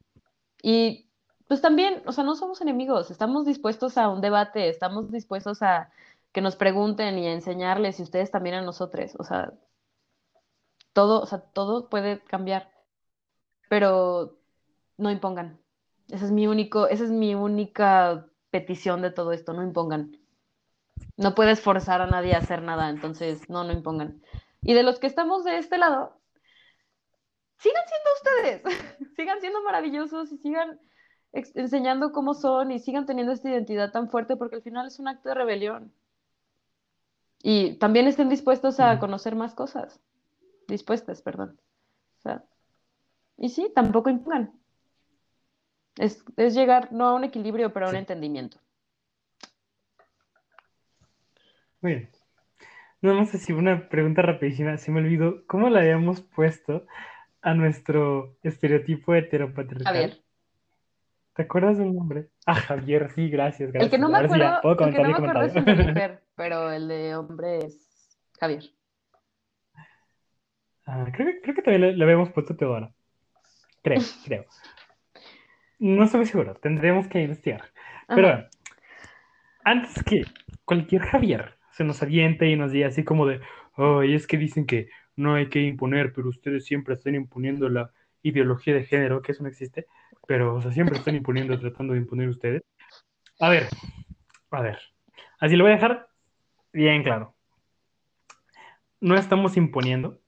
Y pues también, o sea, no somos enemigos, estamos dispuestos a un debate, estamos dispuestos a que nos pregunten y a enseñarles y ustedes también a nosotros, o sea, todo, o sea, todo puede cambiar, pero no impongan. Ese es mi único, esa es mi única petición de todo esto, no impongan. No puedes forzar a nadie a hacer nada, entonces no, no impongan. Y de los que estamos de este lado, sigan siendo ustedes, sigan siendo maravillosos y sigan enseñando cómo son y sigan teniendo esta identidad tan fuerte porque al final es un acto de rebelión. Y también estén dispuestos a conocer más cosas. Dispuestas, perdón. y sí, tampoco impongan. Es, llegar no a un equilibrio, pero a un entendimiento. Muy bien. No, no sé si una pregunta rapidísima, se me olvidó, ¿cómo le habíamos puesto a nuestro estereotipo heteropatriarcal? Javier. ¿Te acuerdas del nombre? Ah, Javier, sí, gracias, gracias. El que no me acuerdo, puedo el que no comentar me mi acuerdo es el de mujer, pero el de hombre es Javier. Ah, creo, que- creo que también le, habíamos puesto Teodora. Creo, creo. No estoy seguro, tendremos que investigar. Pero bueno, antes que cualquier Javier se nos aviente y nos diga así como de, ay, es que dicen que no hay que imponer, pero ustedes siempre están imponiendo la ideología de género, que eso no existe, pero o sea, siempre están imponiendo, tratando de imponer ustedes. A ver, a ver, así lo voy a dejar bien claro. No estamos imponiendo,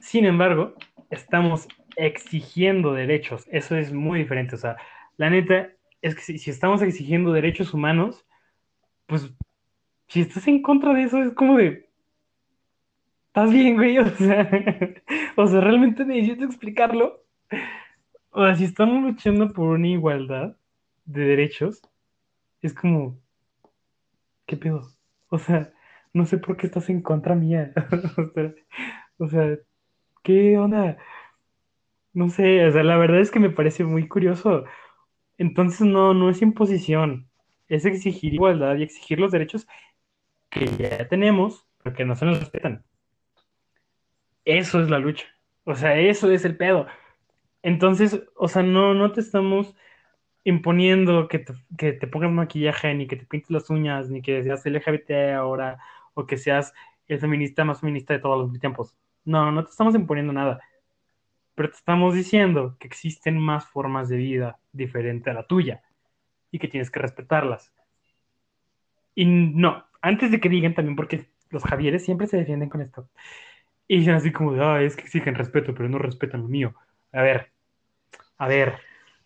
sin embargo, estamos exigiendo derechos. Eso es muy diferente. O sea, la neta es que si, si estamos exigiendo derechos humanos, pues si estás en contra de eso, es como de. ¿Estás bien, güey? O sea, o sea, realmente necesito explicarlo. O sea, si estamos luchando por una igualdad de derechos, es como. ¿Qué pedo? O sea, no sé por qué estás en contra mía. O sea, o sea, ¿qué onda? No sé, o sea, la verdad es que me parece muy curioso. Entonces no, no es imposición, es exigir igualdad y exigir los derechos que ya tenemos, pero que no se nos respetan. Eso es la lucha. O sea, eso es el pedo. Entonces, o sea, no, no te estamos imponiendo que te, que te pongas maquillaje, ni que te pintes las uñas, ni que seas LGBT ahora, o que seas el feminista más feminista de todos los tiempos. No, no te estamos imponiendo nada. Pero te estamos diciendo que existen más formas de vida diferente a la tuya y que tienes que respetarlas. Y no, antes de que digan también, porque los Javieres siempre se defienden con esto. Y dicen así como ah, es que exigen respeto, pero no respetan lo mío. A ver, a ver,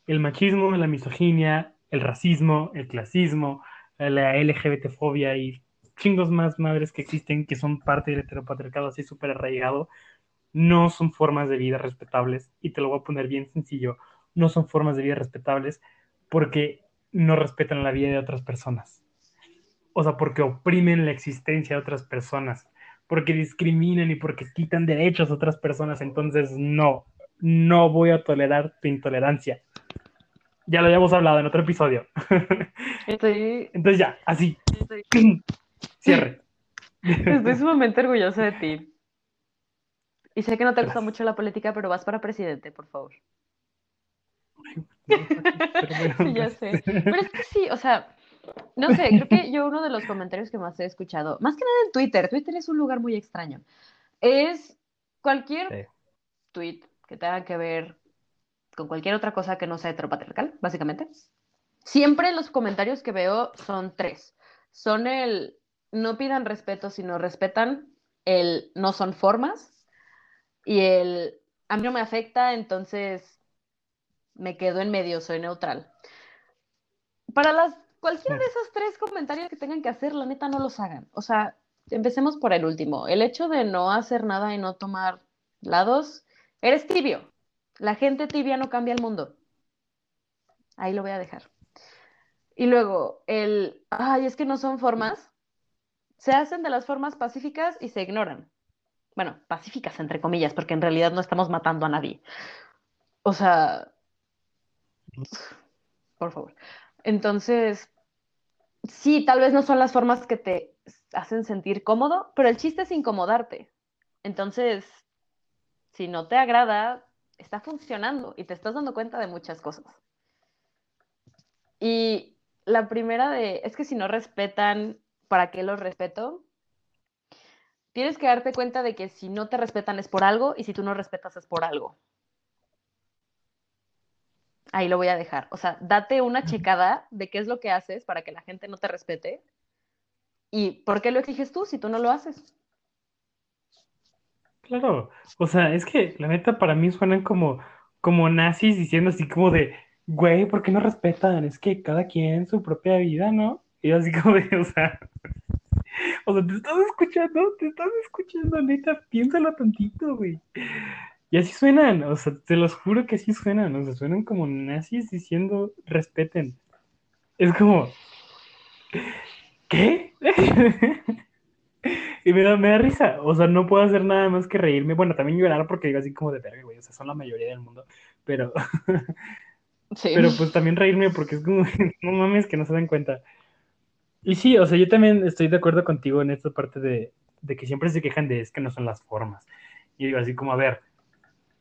el machismo, la misoginia, el racismo, el clasismo, la LGBT-fobia y chingos más madres que existen que son parte del heteropatriarcado así súper arraigado, no son formas de vida respetables. Y te lo voy a poner bien sencillo, no son formas de vida respetables porque no respetan la vida de otras personas. O sea, porque oprimen la existencia de otras personas, porque discriminan y porque quitan derechos a otras personas. Entonces, no, no voy a tolerar tu intolerancia. Ya lo habíamos hablado en otro episodio. Estoy, Entonces ya, así, estoy, cierre. estoy sumamente orgullosa de ti. Y sé que no te gusta mucho la política, pero vas para presidente, por favor. Pero bueno, Ya sé. Pero es que sí, o sea, no sé, creo que yo uno de los comentarios que más he escuchado, más que nada en Twitter, Twitter es un lugar muy extraño, es cualquier Sí. tweet que tenga que ver con cualquier otra cosa que no sea heteropatriarcal, básicamente. Siempre los comentarios que veo son tres. Son el no pidan respeto, sino respetan el no son formas y el a mí no me afecta, entonces me quedo en medio, soy neutral. Para las cualquiera de esos tres comentarios que tengan que hacer, la neta no los hagan. O sea, empecemos por el último. El hecho de no hacer nada y no tomar lados, eres tibio. La gente tibia no cambia el mundo. Ahí lo voy a dejar. Y luego, el, ay, es que no son formas. Se hacen de las formas pacíficas y se ignoran. Bueno, pacíficas entre comillas, porque en realidad no estamos matando a nadie. O sea, por favor. Entonces, sí, tal vez no son las formas que te hacen sentir cómodo, pero el chiste es incomodarte. Entonces, si no te agrada, está funcionando y te estás dando cuenta de muchas cosas. Y la primera de, es que si no respetan, ¿para qué los respeto? Tienes que darte cuenta de que si no te respetan es por algo y si tú no respetas es por algo. Ahí lo voy a dejar. O sea, date una checada de qué es lo que haces para que la gente no te respete y por qué lo exiges tú si tú no lo haces. Claro, o sea, es que la neta para mí suenan como, como nazis diciendo así como de, güey, ¿por qué no respetan? Es que cada quien su propia vida, ¿no? Y así como de, o sea, o sea, te estás escuchando, te estás escuchando, neta, piénsalo tantito, güey. Y así suenan, o sea, te los juro que así suenan, o sea, suenan como nazis diciendo respeten. Es como, ¿qué? Y me da, me da risa, o sea, no puedo hacer nada más que reírme. Bueno, también llorar porque digo así como de verga, güey, o sea, son la mayoría del mundo, pero, Sí. pero pues también reírme porque es como, no mames, que no se dan cuenta. Y sí, o sea, yo también estoy de acuerdo contigo en esta parte de, de que siempre se quejan de es que no son las formas. Y digo así como, a ver,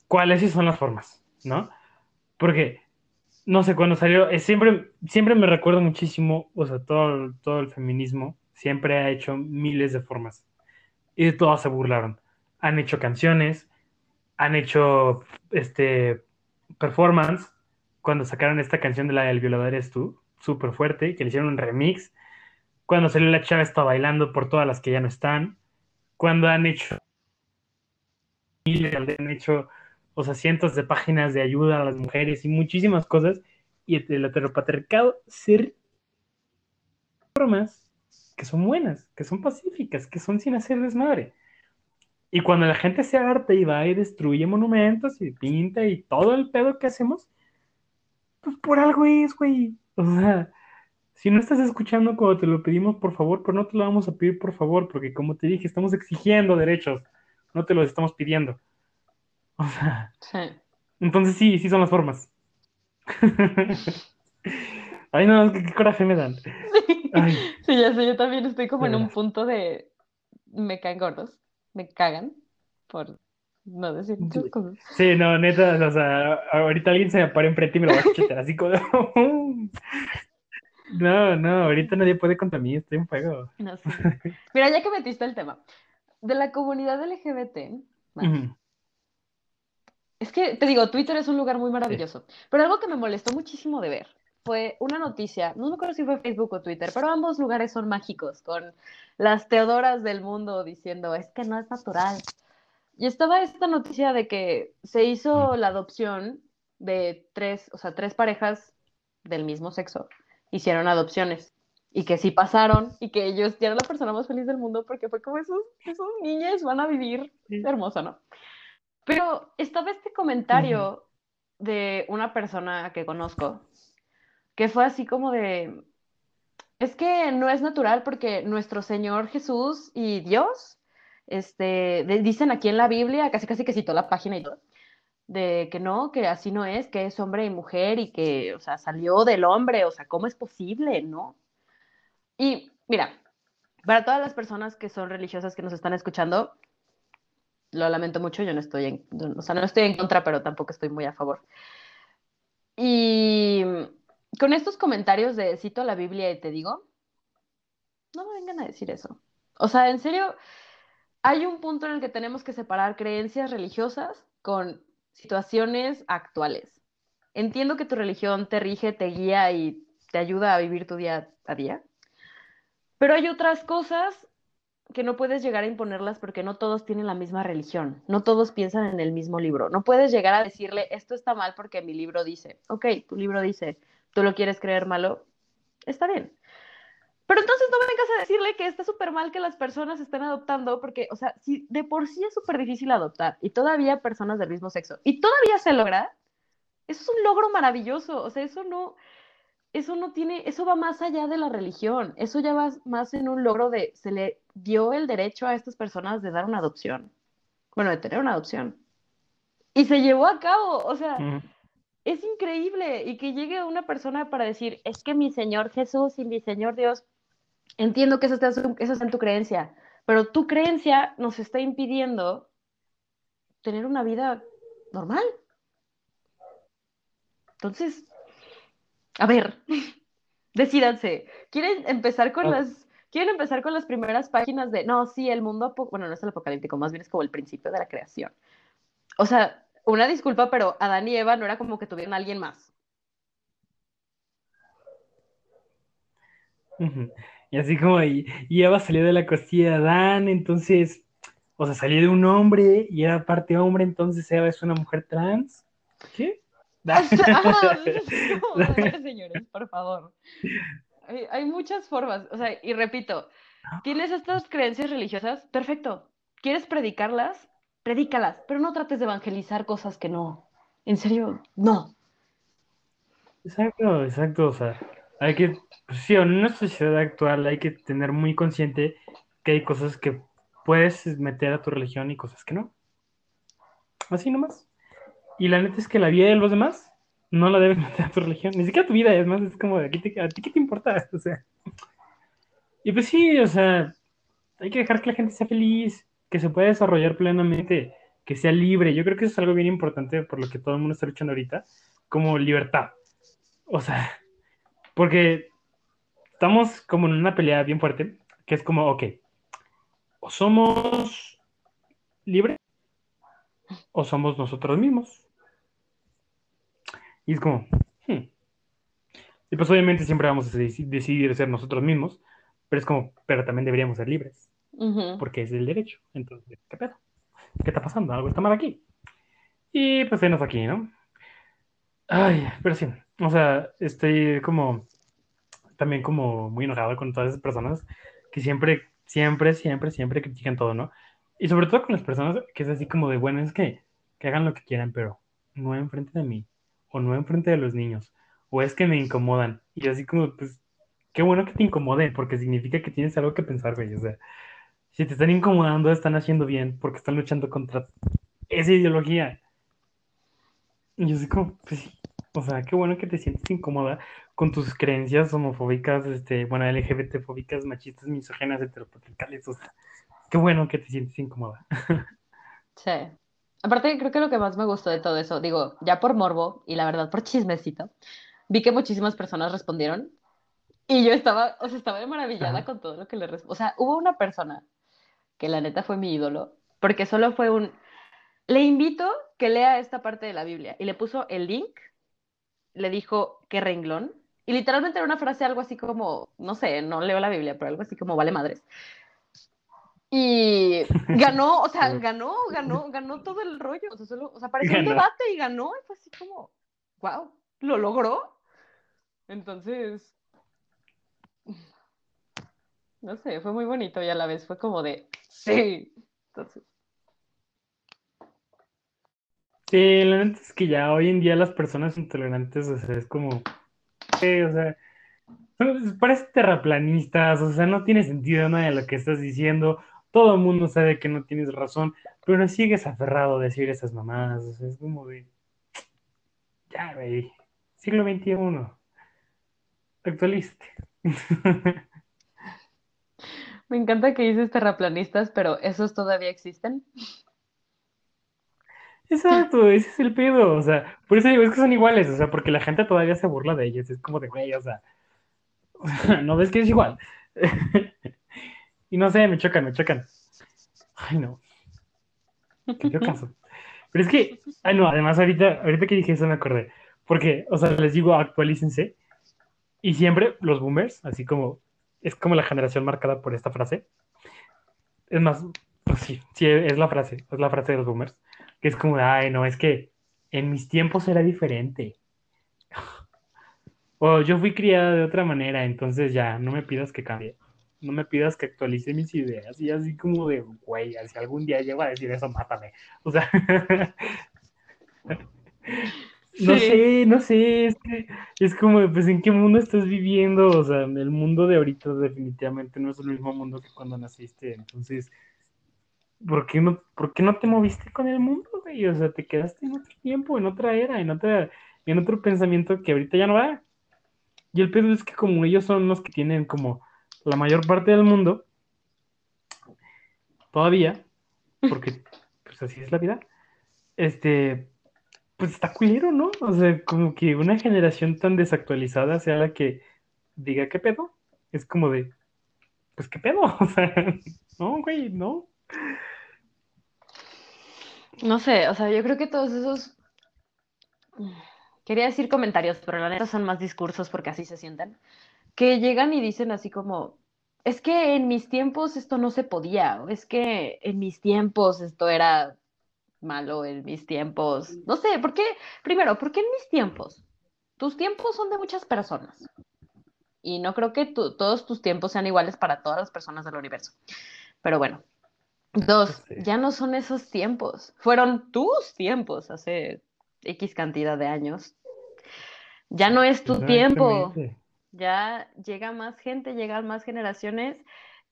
¿cuáles sí son las formas? ¿No? Porque, no sé, cuando salió, es siempre, siempre me recuerdo muchísimo, o sea, todo, todo el feminismo siempre ha hecho miles de formas y de todas se burlaron. Han hecho canciones, han hecho este performance. Cuando sacaron esta canción de la del violador eres tú, súper fuerte, que le hicieron un remix. Cuando salió la chava está bailando por todas las que ya no están. Cuando han hecho miles, han hecho, o sea, cientos de páginas de ayuda a las mujeres y muchísimas cosas. Y el heteropatriarcado se formas que son buenas, que son pacíficas, que son sin hacer desmadre. Y cuando la gente se harta y va y destruye monumentos y pinta y todo el pedo que hacemos, pues por algo es, güey. O sea, si no estás escuchando cuando te lo pedimos, por favor, pues no te lo vamos a pedir, por favor, porque como te dije, estamos exigiendo derechos, no te los estamos pidiendo. O sea, Sí. entonces sí, sí son las formas. Ay, no, qué, qué coraje me dan. Ay, Sí, ya sé, yo también estoy como de en un punto de me caen gordos, me cagan, por no decir muchas cosas. Sí, no, neta, o sea, ahorita alguien se me para enfrente y me lo va a cachetar así como... No, no, ahorita nadie puede contra mí, estoy en fuego. No, sí. Mira, ya que metiste el tema de la comunidad LGBT, más. Es que te digo, Twitter es un lugar muy maravilloso, pero algo que me molestó muchísimo de ver fue una noticia, no me acuerdo si fue Facebook o Twitter, pero ambos lugares son mágicos, con las Teodoras del mundo diciendo, es que no es natural. Y estaba esta noticia de que se hizo la adopción de tres, o sea, tres parejas del mismo sexo, hicieron adopciones. Y que sí pasaron, y que ellos ya eran la persona más feliz del mundo, porque fue como esos, esos niños van a vivir hermoso, ¿no? Pero estaba este comentario de una persona que conozco, que fue así como de, es que no es natural porque nuestro Señor Jesús y Dios, este, de- dicen aquí en la Biblia, casi casi que citó la página y todo, de que no, que así no es, que es hombre y mujer y que, o sea, salió del hombre, o sea, ¿cómo es posible, no? Y mira, para todas las personas que son religiosas que nos están escuchando, lo lamento mucho, yo no estoy en, o sea, no estoy en contra, pero tampoco estoy muy a favor. Y con estos comentarios de cito la Biblia y te digo, no me vengan a decir eso. O sea, en serio, hay un punto en el que tenemos que separar creencias religiosas con situaciones actuales. Entiendo que tu religión te rige, te guía y te ayuda a vivir tu día a día, pero hay otras cosas que no puedes llegar a imponerlas porque no todos tienen la misma religión, no todos piensan en el mismo libro. No puedes llegar a decirle, esto está mal porque mi libro dice, ok, tu libro dice, tú lo quieres creer malo, está bien. Pero entonces no vengas a decirle que está súper mal que las personas estén adoptando, porque, o sea, si de por sí es súper difícil adoptar y todavía personas del mismo sexo y todavía se logra, eso es un logro maravilloso. O sea, eso no, eso no tiene, eso va más allá de la religión. Eso ya va más en un logro de, se le dio el derecho a estas personas de dar una adopción. Bueno, de tener una adopción. Y se llevó a cabo, o sea, es increíble. Y que llegue una persona para decir, es que mi Señor Jesús y mi Señor Dios, entiendo que eso está, eso está en tu creencia, pero tu creencia nos está impidiendo tener una vida normal. Entonces, a ver, decídanse. ¿Quieren empezar con las, quieren empezar con las primeras páginas de, no, sí, el mundo, bueno, no es el apocalíptico, más bien es como el principio de la creación. O sea, una disculpa, pero Adán y Eva no era como que tuvieran a alguien más. Y así como, y, y Eva salió de la costilla de Adán, entonces, o sea, salió de un hombre y era parte hombre, entonces Eva es una mujer trans. ¿Qué? Ah, no, a ver, señores, por favor. Hay, hay muchas formas, o sea, y repito, tienes estas creencias religiosas, perfecto. ¿Quieres predicarlas? Predícalas, pero no trates de evangelizar cosas que no. En serio, no. Exacto, exacto, o sea, hay que, pues sí, en una sociedad actual hay que tener muy consciente que hay cosas que puedes meter a tu religión y cosas que no. Así nomás. Y la neta es que la vida de los demás no la debes meter a tu religión, ni siquiera tu vida, es más, es como, ¿a ti, a ti qué te importa? O sea, y pues sí, o sea, hay que dejar que la gente sea feliz, que se pueda desarrollar plenamente, que sea libre. Yo creo que eso es algo bien importante por lo que todo el mundo está luchando ahorita, como libertad. O sea, porque estamos como en una pelea bien fuerte, que es como, ok, o somos libres o somos nosotros mismos. Y es como, hmm. y pues obviamente siempre vamos a decidir ser nosotros mismos, pero es como, pero también deberíamos ser libres, porque es el derecho. Entonces, ¿qué pedo? ¿Qué está pasando? Algo está mal aquí. Y pues venos aquí, ¿no? Ay, pero sí, o sea, estoy como, también como muy enojado con todas esas personas que siempre, siempre, siempre, siempre critican todo, ¿no? Y sobre todo con las personas que es así como de, bueno, es que, que hagan lo que quieran, pero no enfrente de mí, o no enfrente de los niños, o es que me incomodan. Y así como, pues, qué bueno que te incomoden, porque significa que tienes algo que pensar, güey. O sea, si te están incomodando, están haciendo bien, porque están luchando contra esa ideología. Y así como, pues o sea, qué bueno que te sientes incómoda con tus creencias homofóbicas, este, bueno, LGBT fóbicas, machistas, misógenas, heteropatriarcales, o sea, qué bueno que te sientes incómoda. Sí. Aparte, creo que lo que más me gustó de todo eso, digo, ya por morbo y la verdad por chismecito, vi que muchísimas personas respondieron y yo estaba, o sea, estaba maravillada con todo lo que le respondí. O sea, hubo una persona que la neta fue mi ídolo, porque solo fue un, le invito que lea esta parte de la Biblia y le puso el link, le dijo qué renglón y literalmente era una frase algo así como, no sé, no leo la Biblia, pero algo así como vale madres. Y ganó, o sea, ganó, ganó, ganó todo el rollo. O sea, solo, o sea, pareció un debate y ganó. Y fue así como, wow, lo logró. Entonces, no sé, fue muy bonito y a la vez fue como de, sí. Entonces. Sí, la neta es que ya hoy en día las personas intolerantes, o sea, es como, sí, o sea, parece terraplanistas, o sea, no tiene sentido nada de lo que estás diciendo, todo el mundo sabe que no tienes razón, pero sigues aferrado a decir esas mamadas. O sea, es como de. Ya, güey. Siglo XXI. Actualiste. Me encanta que dices terraplanistas, pero ¿esos todavía existen? Exacto, ese es el pedo, o sea, por eso digo, es que son iguales, o sea, porque la gente todavía se burla de ellos, es como de, güey, o sea, no ves que es igual. Y no sé, me chocan, me chocan. Ay, no. Qué caso. Pero es que, ay, no, además ahorita, ahorita que dije eso me acordé. Porque, o sea, les digo, actualícense. Y siempre los boomers, así como, es como la generación marcada por esta frase. Es más, pues sí, sí, es la frase, es la frase de los boomers. Que es como, ay, no, es que en mis tiempos era diferente. O yo fui criada de otra manera, entonces ya, no me pidas que cambie no me pidas que actualice mis ideas. Y así como de, güey, si algún día llego a decir eso, mátame. O sea, no sé, no sé, es que es como, pues, ¿en qué mundo estás viviendo? O sea, el mundo de ahorita definitivamente no es el mismo mundo que cuando naciste. Entonces, ¿por qué no, por qué no te moviste con el mundo, güey? O sea, te quedaste en otro tiempo, en otra era, en otra, en otro pensamiento que ahorita ya no va. Y el pedo es que como ellos son los que tienen como la mayor parte del mundo, todavía, porque pues así es la vida, este, pues está culero, ¿no? O sea, como que una generación tan desactualizada sea la que diga qué pedo, es como de, pues qué pedo, o sea, no, güey, no. No sé, o sea, yo creo que todos esos... Quería decir comentarios, pero la neta son más discursos porque así se sienten que llegan y dicen así como, es que en mis tiempos esto no se podía, o es que en mis tiempos esto era malo, en mis tiempos, no sé, ¿por qué? Primero, ¿por qué en mis tiempos? Tus tiempos son de muchas personas. Y no creo que todos tus tiempos sean iguales para todas las personas del universo. Pero bueno. Dos, ya no son esos tiempos. Fueron tus tiempos hace X cantidad de años. Ya no es tu tiempo ya llega más gente, llegan más generaciones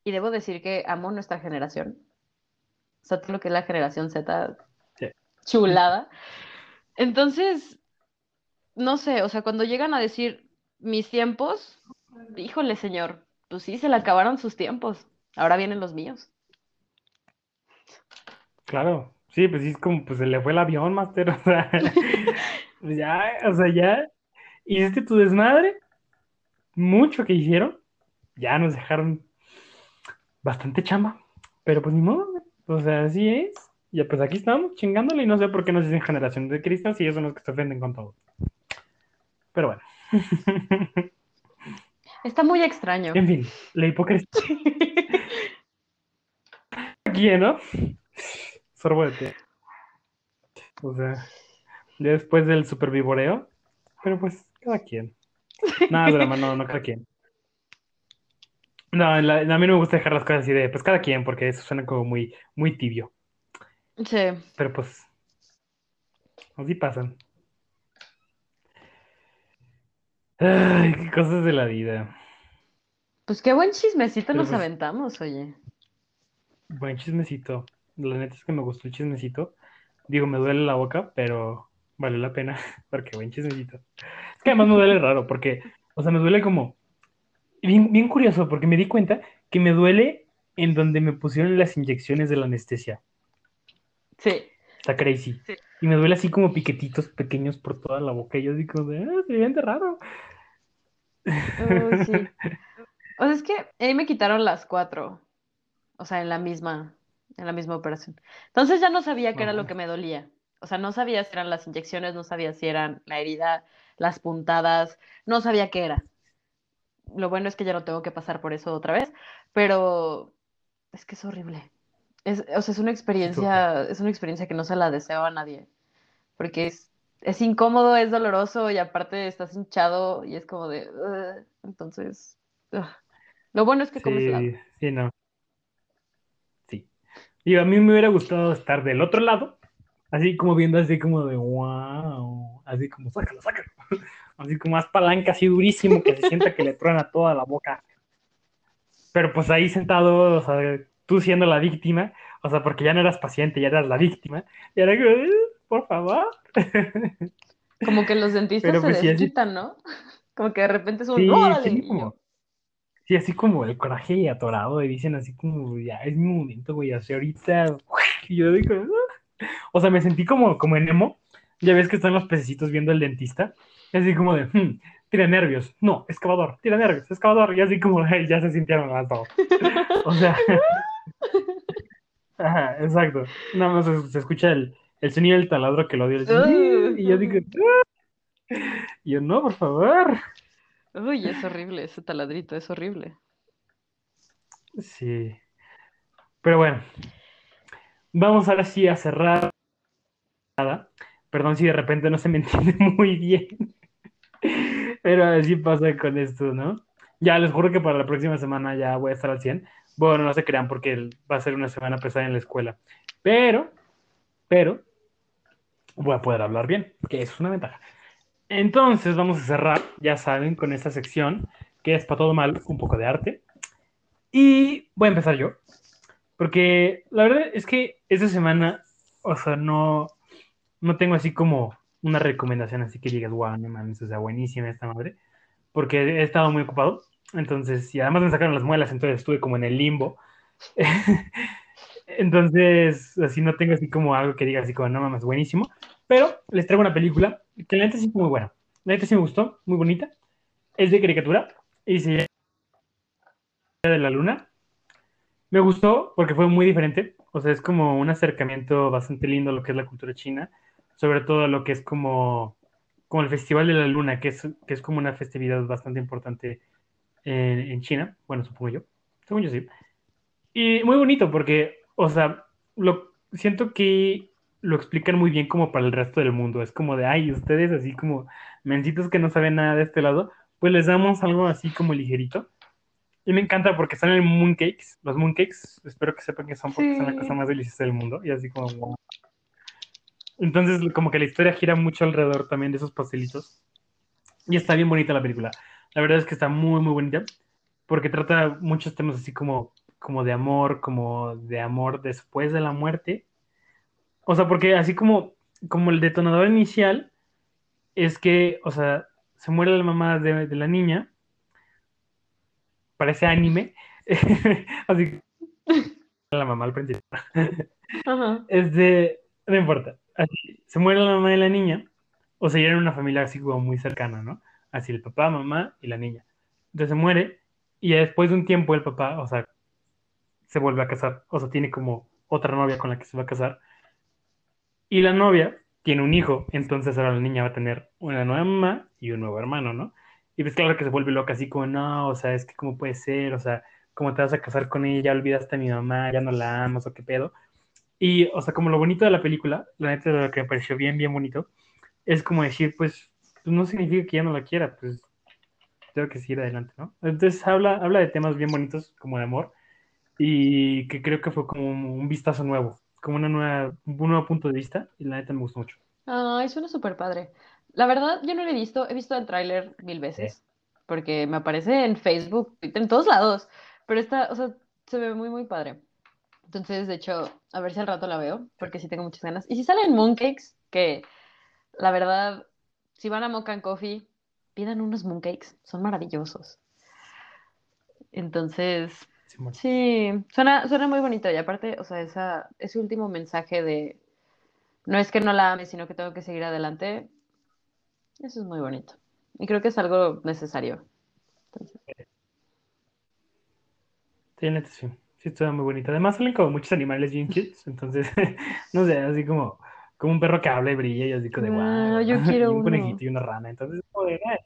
y debo decir que amo nuestra generación. O sea, todo lo que es la generación Z, Sí. chulada. Entonces, no sé, o sea, cuando llegan a decir mis tiempos, híjole, señor, pues sí, se le acabaron sus tiempos. Ahora vienen los míos. Claro, sí, pues sí, es como, pues se le fue el avión, Master, o sea, pues ya, o sea, ya, hiciste tu desmadre, mucho que hicieron, ya nos dejaron bastante chamba, pero pues ni modo, o sea, así es, ya pues aquí estamos chingándole y no sé por qué nos dicen generación de cristal si ellos son los que se ofenden con todo. Pero bueno, Está muy extraño. en fin, la hipocresía aquí, ¿no? Sorbo de té. O sea, ya después del super vivoreo, pero pues cada quien. Nada, es broma, no, no cada quien. No, la- a mí no me gusta dejar las cosas así de, pues cada quien, porque eso suena como muy, muy tibio. Sí. Pero pues, así pasan. Ay, qué cosas de la vida. Pues qué buen chismecito Pero nos pues- aventamos, oye. Buen chismecito. La neta es que me gustó el chismecito. Digo, me duele la boca, pero vale la pena, porque buen chismecito. Es que además me duele raro, porque, o sea, me duele como, bien, bien curioso, porque me di cuenta que me duele en donde me pusieron las inyecciones de la anestesia. Sí. Está crazy. Sí. Y me duele así como piquetitos pequeños por toda la boca. Y yo digo, de, ah, se siente raro. Uy, sí. O sea, es que ahí me quitaron las cuatro. O sea, en la misma, en la misma operación. Entonces ya no sabía qué era lo que me dolía. O sea, no sabía si eran las inyecciones, no sabía si eran la herida, las puntadas, no sabía qué era. Lo bueno es que ya no tengo que pasar por eso otra vez, pero es que es horrible. Es, o sea, es una experiencia, es una experiencia que no se la deseo a nadie. Porque es, es incómodo, es doloroso y aparte estás hinchado y es como de. Entonces. Lo bueno es que comes helado. Sí, sí, no. Sí. Digo, a mí me hubiera gustado estar del otro lado, así como viendo así como de wow, así como sácalo, sácalo. Así como más palanca, así durísimo, que se sienta que le truena toda la boca. Pero pues ahí sentado, o sea, tú siendo la víctima, o sea, porque ya no eras paciente, ya eras la víctima, y era como, "Eh, por favor. Como que los dentistas Pero se pues sí, así- desquitan, ¿no? Como que de repente es un. Sí, sí, como, sí, así como el coraje y atorado, y dicen así como, ya es mi momento, güey, así ahorita, y yo digo, "Ah". o sea, me sentí como, como en emo, ya ves que están los pececitos viendo al dentista, y así como de, "Hmm, tira nervios, no, excavador, tira nervios, excavador, y así como, "Ay, ya se sintieron más todos. O sea, ajá, exacto, nada más se, se escucha el, el sonido del taladro que lo dio, el- y yo digo, "Ah". y yo, no, por favor. Uy, es horrible ese taladrito, es horrible. Sí. Pero bueno, vamos ahora sí a cerrar. Perdón si de repente no se me entiende muy bien. Pero así pasa con esto, ¿no? Ya les juro que para la próxima semana ya voy a estar al 100. Bueno, no se crean porque va a ser una semana pesada en la escuela. Pero, pero, voy a poder hablar bien, que eso es una ventaja. Entonces vamos a cerrar, ya saben, con esta sección que es para todo mal, un poco de arte. Y voy a empezar yo, porque la verdad es que esta semana, o sea, no, no tengo así como una recomendación así que digas, wow, no mames, o sea, buenísima esta madre, porque he estado muy ocupado, entonces, y además me sacaron las muelas, entonces estuve como en el limbo. entonces, así no tengo así como algo que diga así como, no mames, buenísimo, pero les traigo una película que la neta sí es muy buena, la neta sí me gustó, muy bonita, es de caricatura y se llama de la Luna. Me gustó porque fue muy diferente. O sea, es como un acercamiento bastante lindo a lo que es la cultura china. Sobre todo lo que es como, como el Festival de la Luna, que es, que es como una festividad bastante importante en, en China. Bueno, supongo yo. Según yo sí. Y muy bonito porque, o sea, lo, siento que lo explican muy bien como para el resto del mundo. Es como de, ay, ustedes así como mencitos que no saben nada de este lado, pues les damos algo así como ligerito. Y me encanta porque están en mooncakes. Los mooncakes, espero que sepan que son porque son la cosa más deliciosa del mundo. Y así como. Entonces, como que la historia gira mucho alrededor también de esos pastelitos. Y está bien bonita la película. La verdad es que está muy, muy bonita. Porque trata muchos temas así como como de amor, como de amor después de la muerte. O sea, porque así como, como el detonador inicial es que, o sea, se muere la mamá de, de la niña, parece anime, así la mamá al principio. Ajá. Este, no importa. Se muere la mamá de la niña, o sea, ya una familia así como muy cercana, ¿no? Así el papá, mamá y la niña. Entonces se muere, y después de un tiempo el papá, o sea, se vuelve a casar, o sea, tiene como otra novia con la que se va a casar. Y la novia tiene un hijo, entonces ahora la niña va a tener una nueva mamá y un nuevo hermano, ¿no? Y pues claro que se vuelve loca, así como, no, o sea, es que cómo puede ser, o sea, cómo te vas a casar con ella, olvidaste a mi mamá, ya no la amas, o qué pedo. Y, o sea, como lo bonito de la película, la neta de lo que me pareció bien, bien bonito, es como decir, pues, pues no significa que ya no la quiera, pues tengo que seguir adelante, ¿no? Entonces habla, habla de temas bien bonitos, como de amor, y que creo que fue como un vistazo nuevo, como una nueva, un nuevo punto de vista, y la neta me gustó mucho. Ay, suena súper padre. La verdad, yo no lo he visto, he visto el tráiler mil veces, porque me aparece en Facebook, en todos lados, pero está, o sea, se ve muy, muy padre. Entonces, de hecho, a ver si al rato la veo, porque sí tengo muchas ganas. Y si salen mooncakes, que la verdad, si van a Mocha and Coffee, pidan unos mooncakes, son maravillosos. Entonces, Sí, bueno. sí, suena, suena muy bonito. Y aparte, o sea, esa, ese último mensaje de no es que no la ame, sino que tengo que seguir adelante, eso es muy bonito. Y creo que es algo necesario. Entonces, Sí, sí. Sí, estuvo muy bonito. Además salen como muchos animales bien cutes, entonces, no sé, así como, como un perro que habla y brilla y así como de Ah, wow. yo quiero y un uno. conejito y una rana. Entonces, de, "Ah".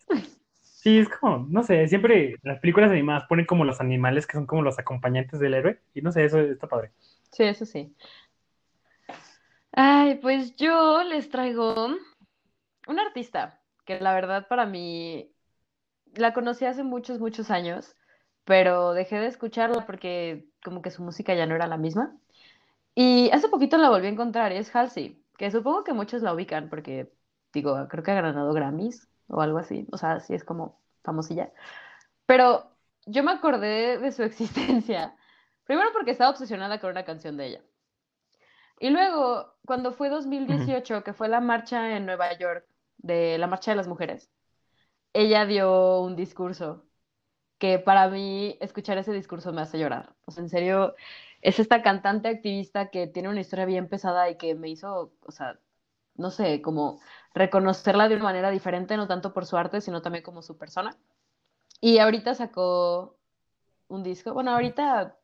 sí, es como, no sé, siempre las películas animadas ponen como los animales que son como los acompañantes del héroe. Y no sé, eso está padre. Sí, eso sí. Ay, pues yo les traigo una artista que la verdad para mí la conocí hace muchos, muchos años, pero dejé de escucharla porque como que su música ya no era la misma. Y hace poquito la volví a encontrar y es Halsey, que supongo que muchos la ubican porque, digo, creo que ha ganado Grammys o algo así, o sea, sí es como famosilla. Pero yo me acordé de su existencia, primero porque estaba obsesionada con una canción de ella. Y luego, cuando fue 2018, que fue la marcha en Nueva York, de la marcha de las mujeres, ella dio un discurso que para mí escuchar ese discurso me hace llorar. O sea, en serio, es esta cantante activista que tiene una historia bien pesada y que me hizo, o sea, no sé, como reconocerla de una manera diferente, no tanto por su arte, sino también como su persona. Y ahorita sacó un disco, bueno, ahorita,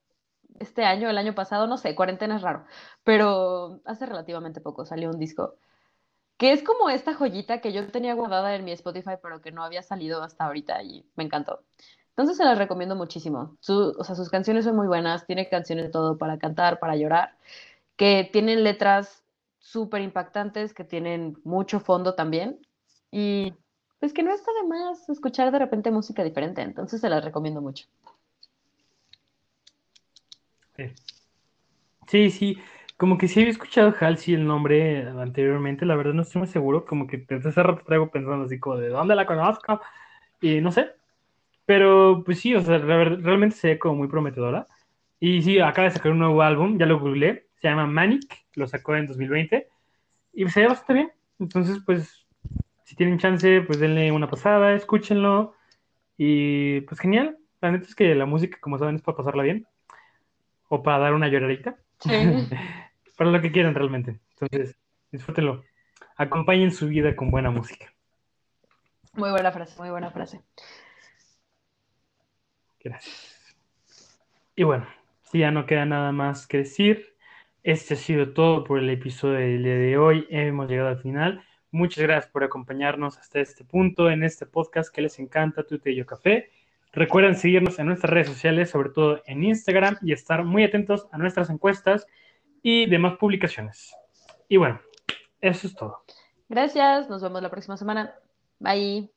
este año, el año pasado, no sé, cuarentena es raro, pero hace relativamente poco salió un disco que es como esta joyita que yo tenía guardada en mi Spotify, pero que no había salido hasta ahorita y me encantó. Entonces se las recomiendo muchísimo. O sea, sus canciones son muy buenas, tiene canciones de todo para cantar, para llorar, que tienen letras súper impactantes, que tienen mucho fondo también. Y pues que no está de más escuchar de repente música diferente, entonces se las recomiendo mucho. Sí. Sí, sí, como que sí había escuchado Halsey el nombre anteriormente, la verdad no estoy muy seguro, como que desde hace rato traigo pensando así como de dónde la conozco, y no sé, pero pues sí, o sea, realmente se ve como muy prometedora, y sí, acaba de sacar un nuevo álbum, ya lo googleé, se llama Manic, lo sacó en 2020, y se ve bastante bien, entonces pues, si tienen chance, pues denle una pasada, escúchenlo, y pues genial, la neta es que la música, como saben, es para pasarla bien, o para dar una lloradita Sí. para lo que quieran realmente. Entonces, disfrútenlo. Acompañen su vida con buena música. Muy buena frase, muy buena frase. Gracias. Y bueno, si ya no queda nada más que decir, este ha sido todo por el episodio del día de hoy. Hemos llegado al final. Muchas gracias por acompañarnos hasta este punto en este podcast que les encanta, Tute y Yo Café. Recuerden seguirnos en nuestras redes sociales, sobre todo en Instagram, y estar muy atentos a nuestras encuestas y demás publicaciones. Y bueno, eso es todo. Gracias, nos vemos la próxima semana. Bye.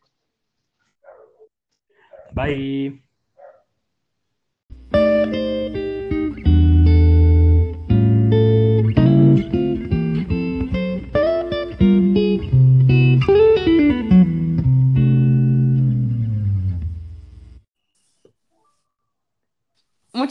Bye.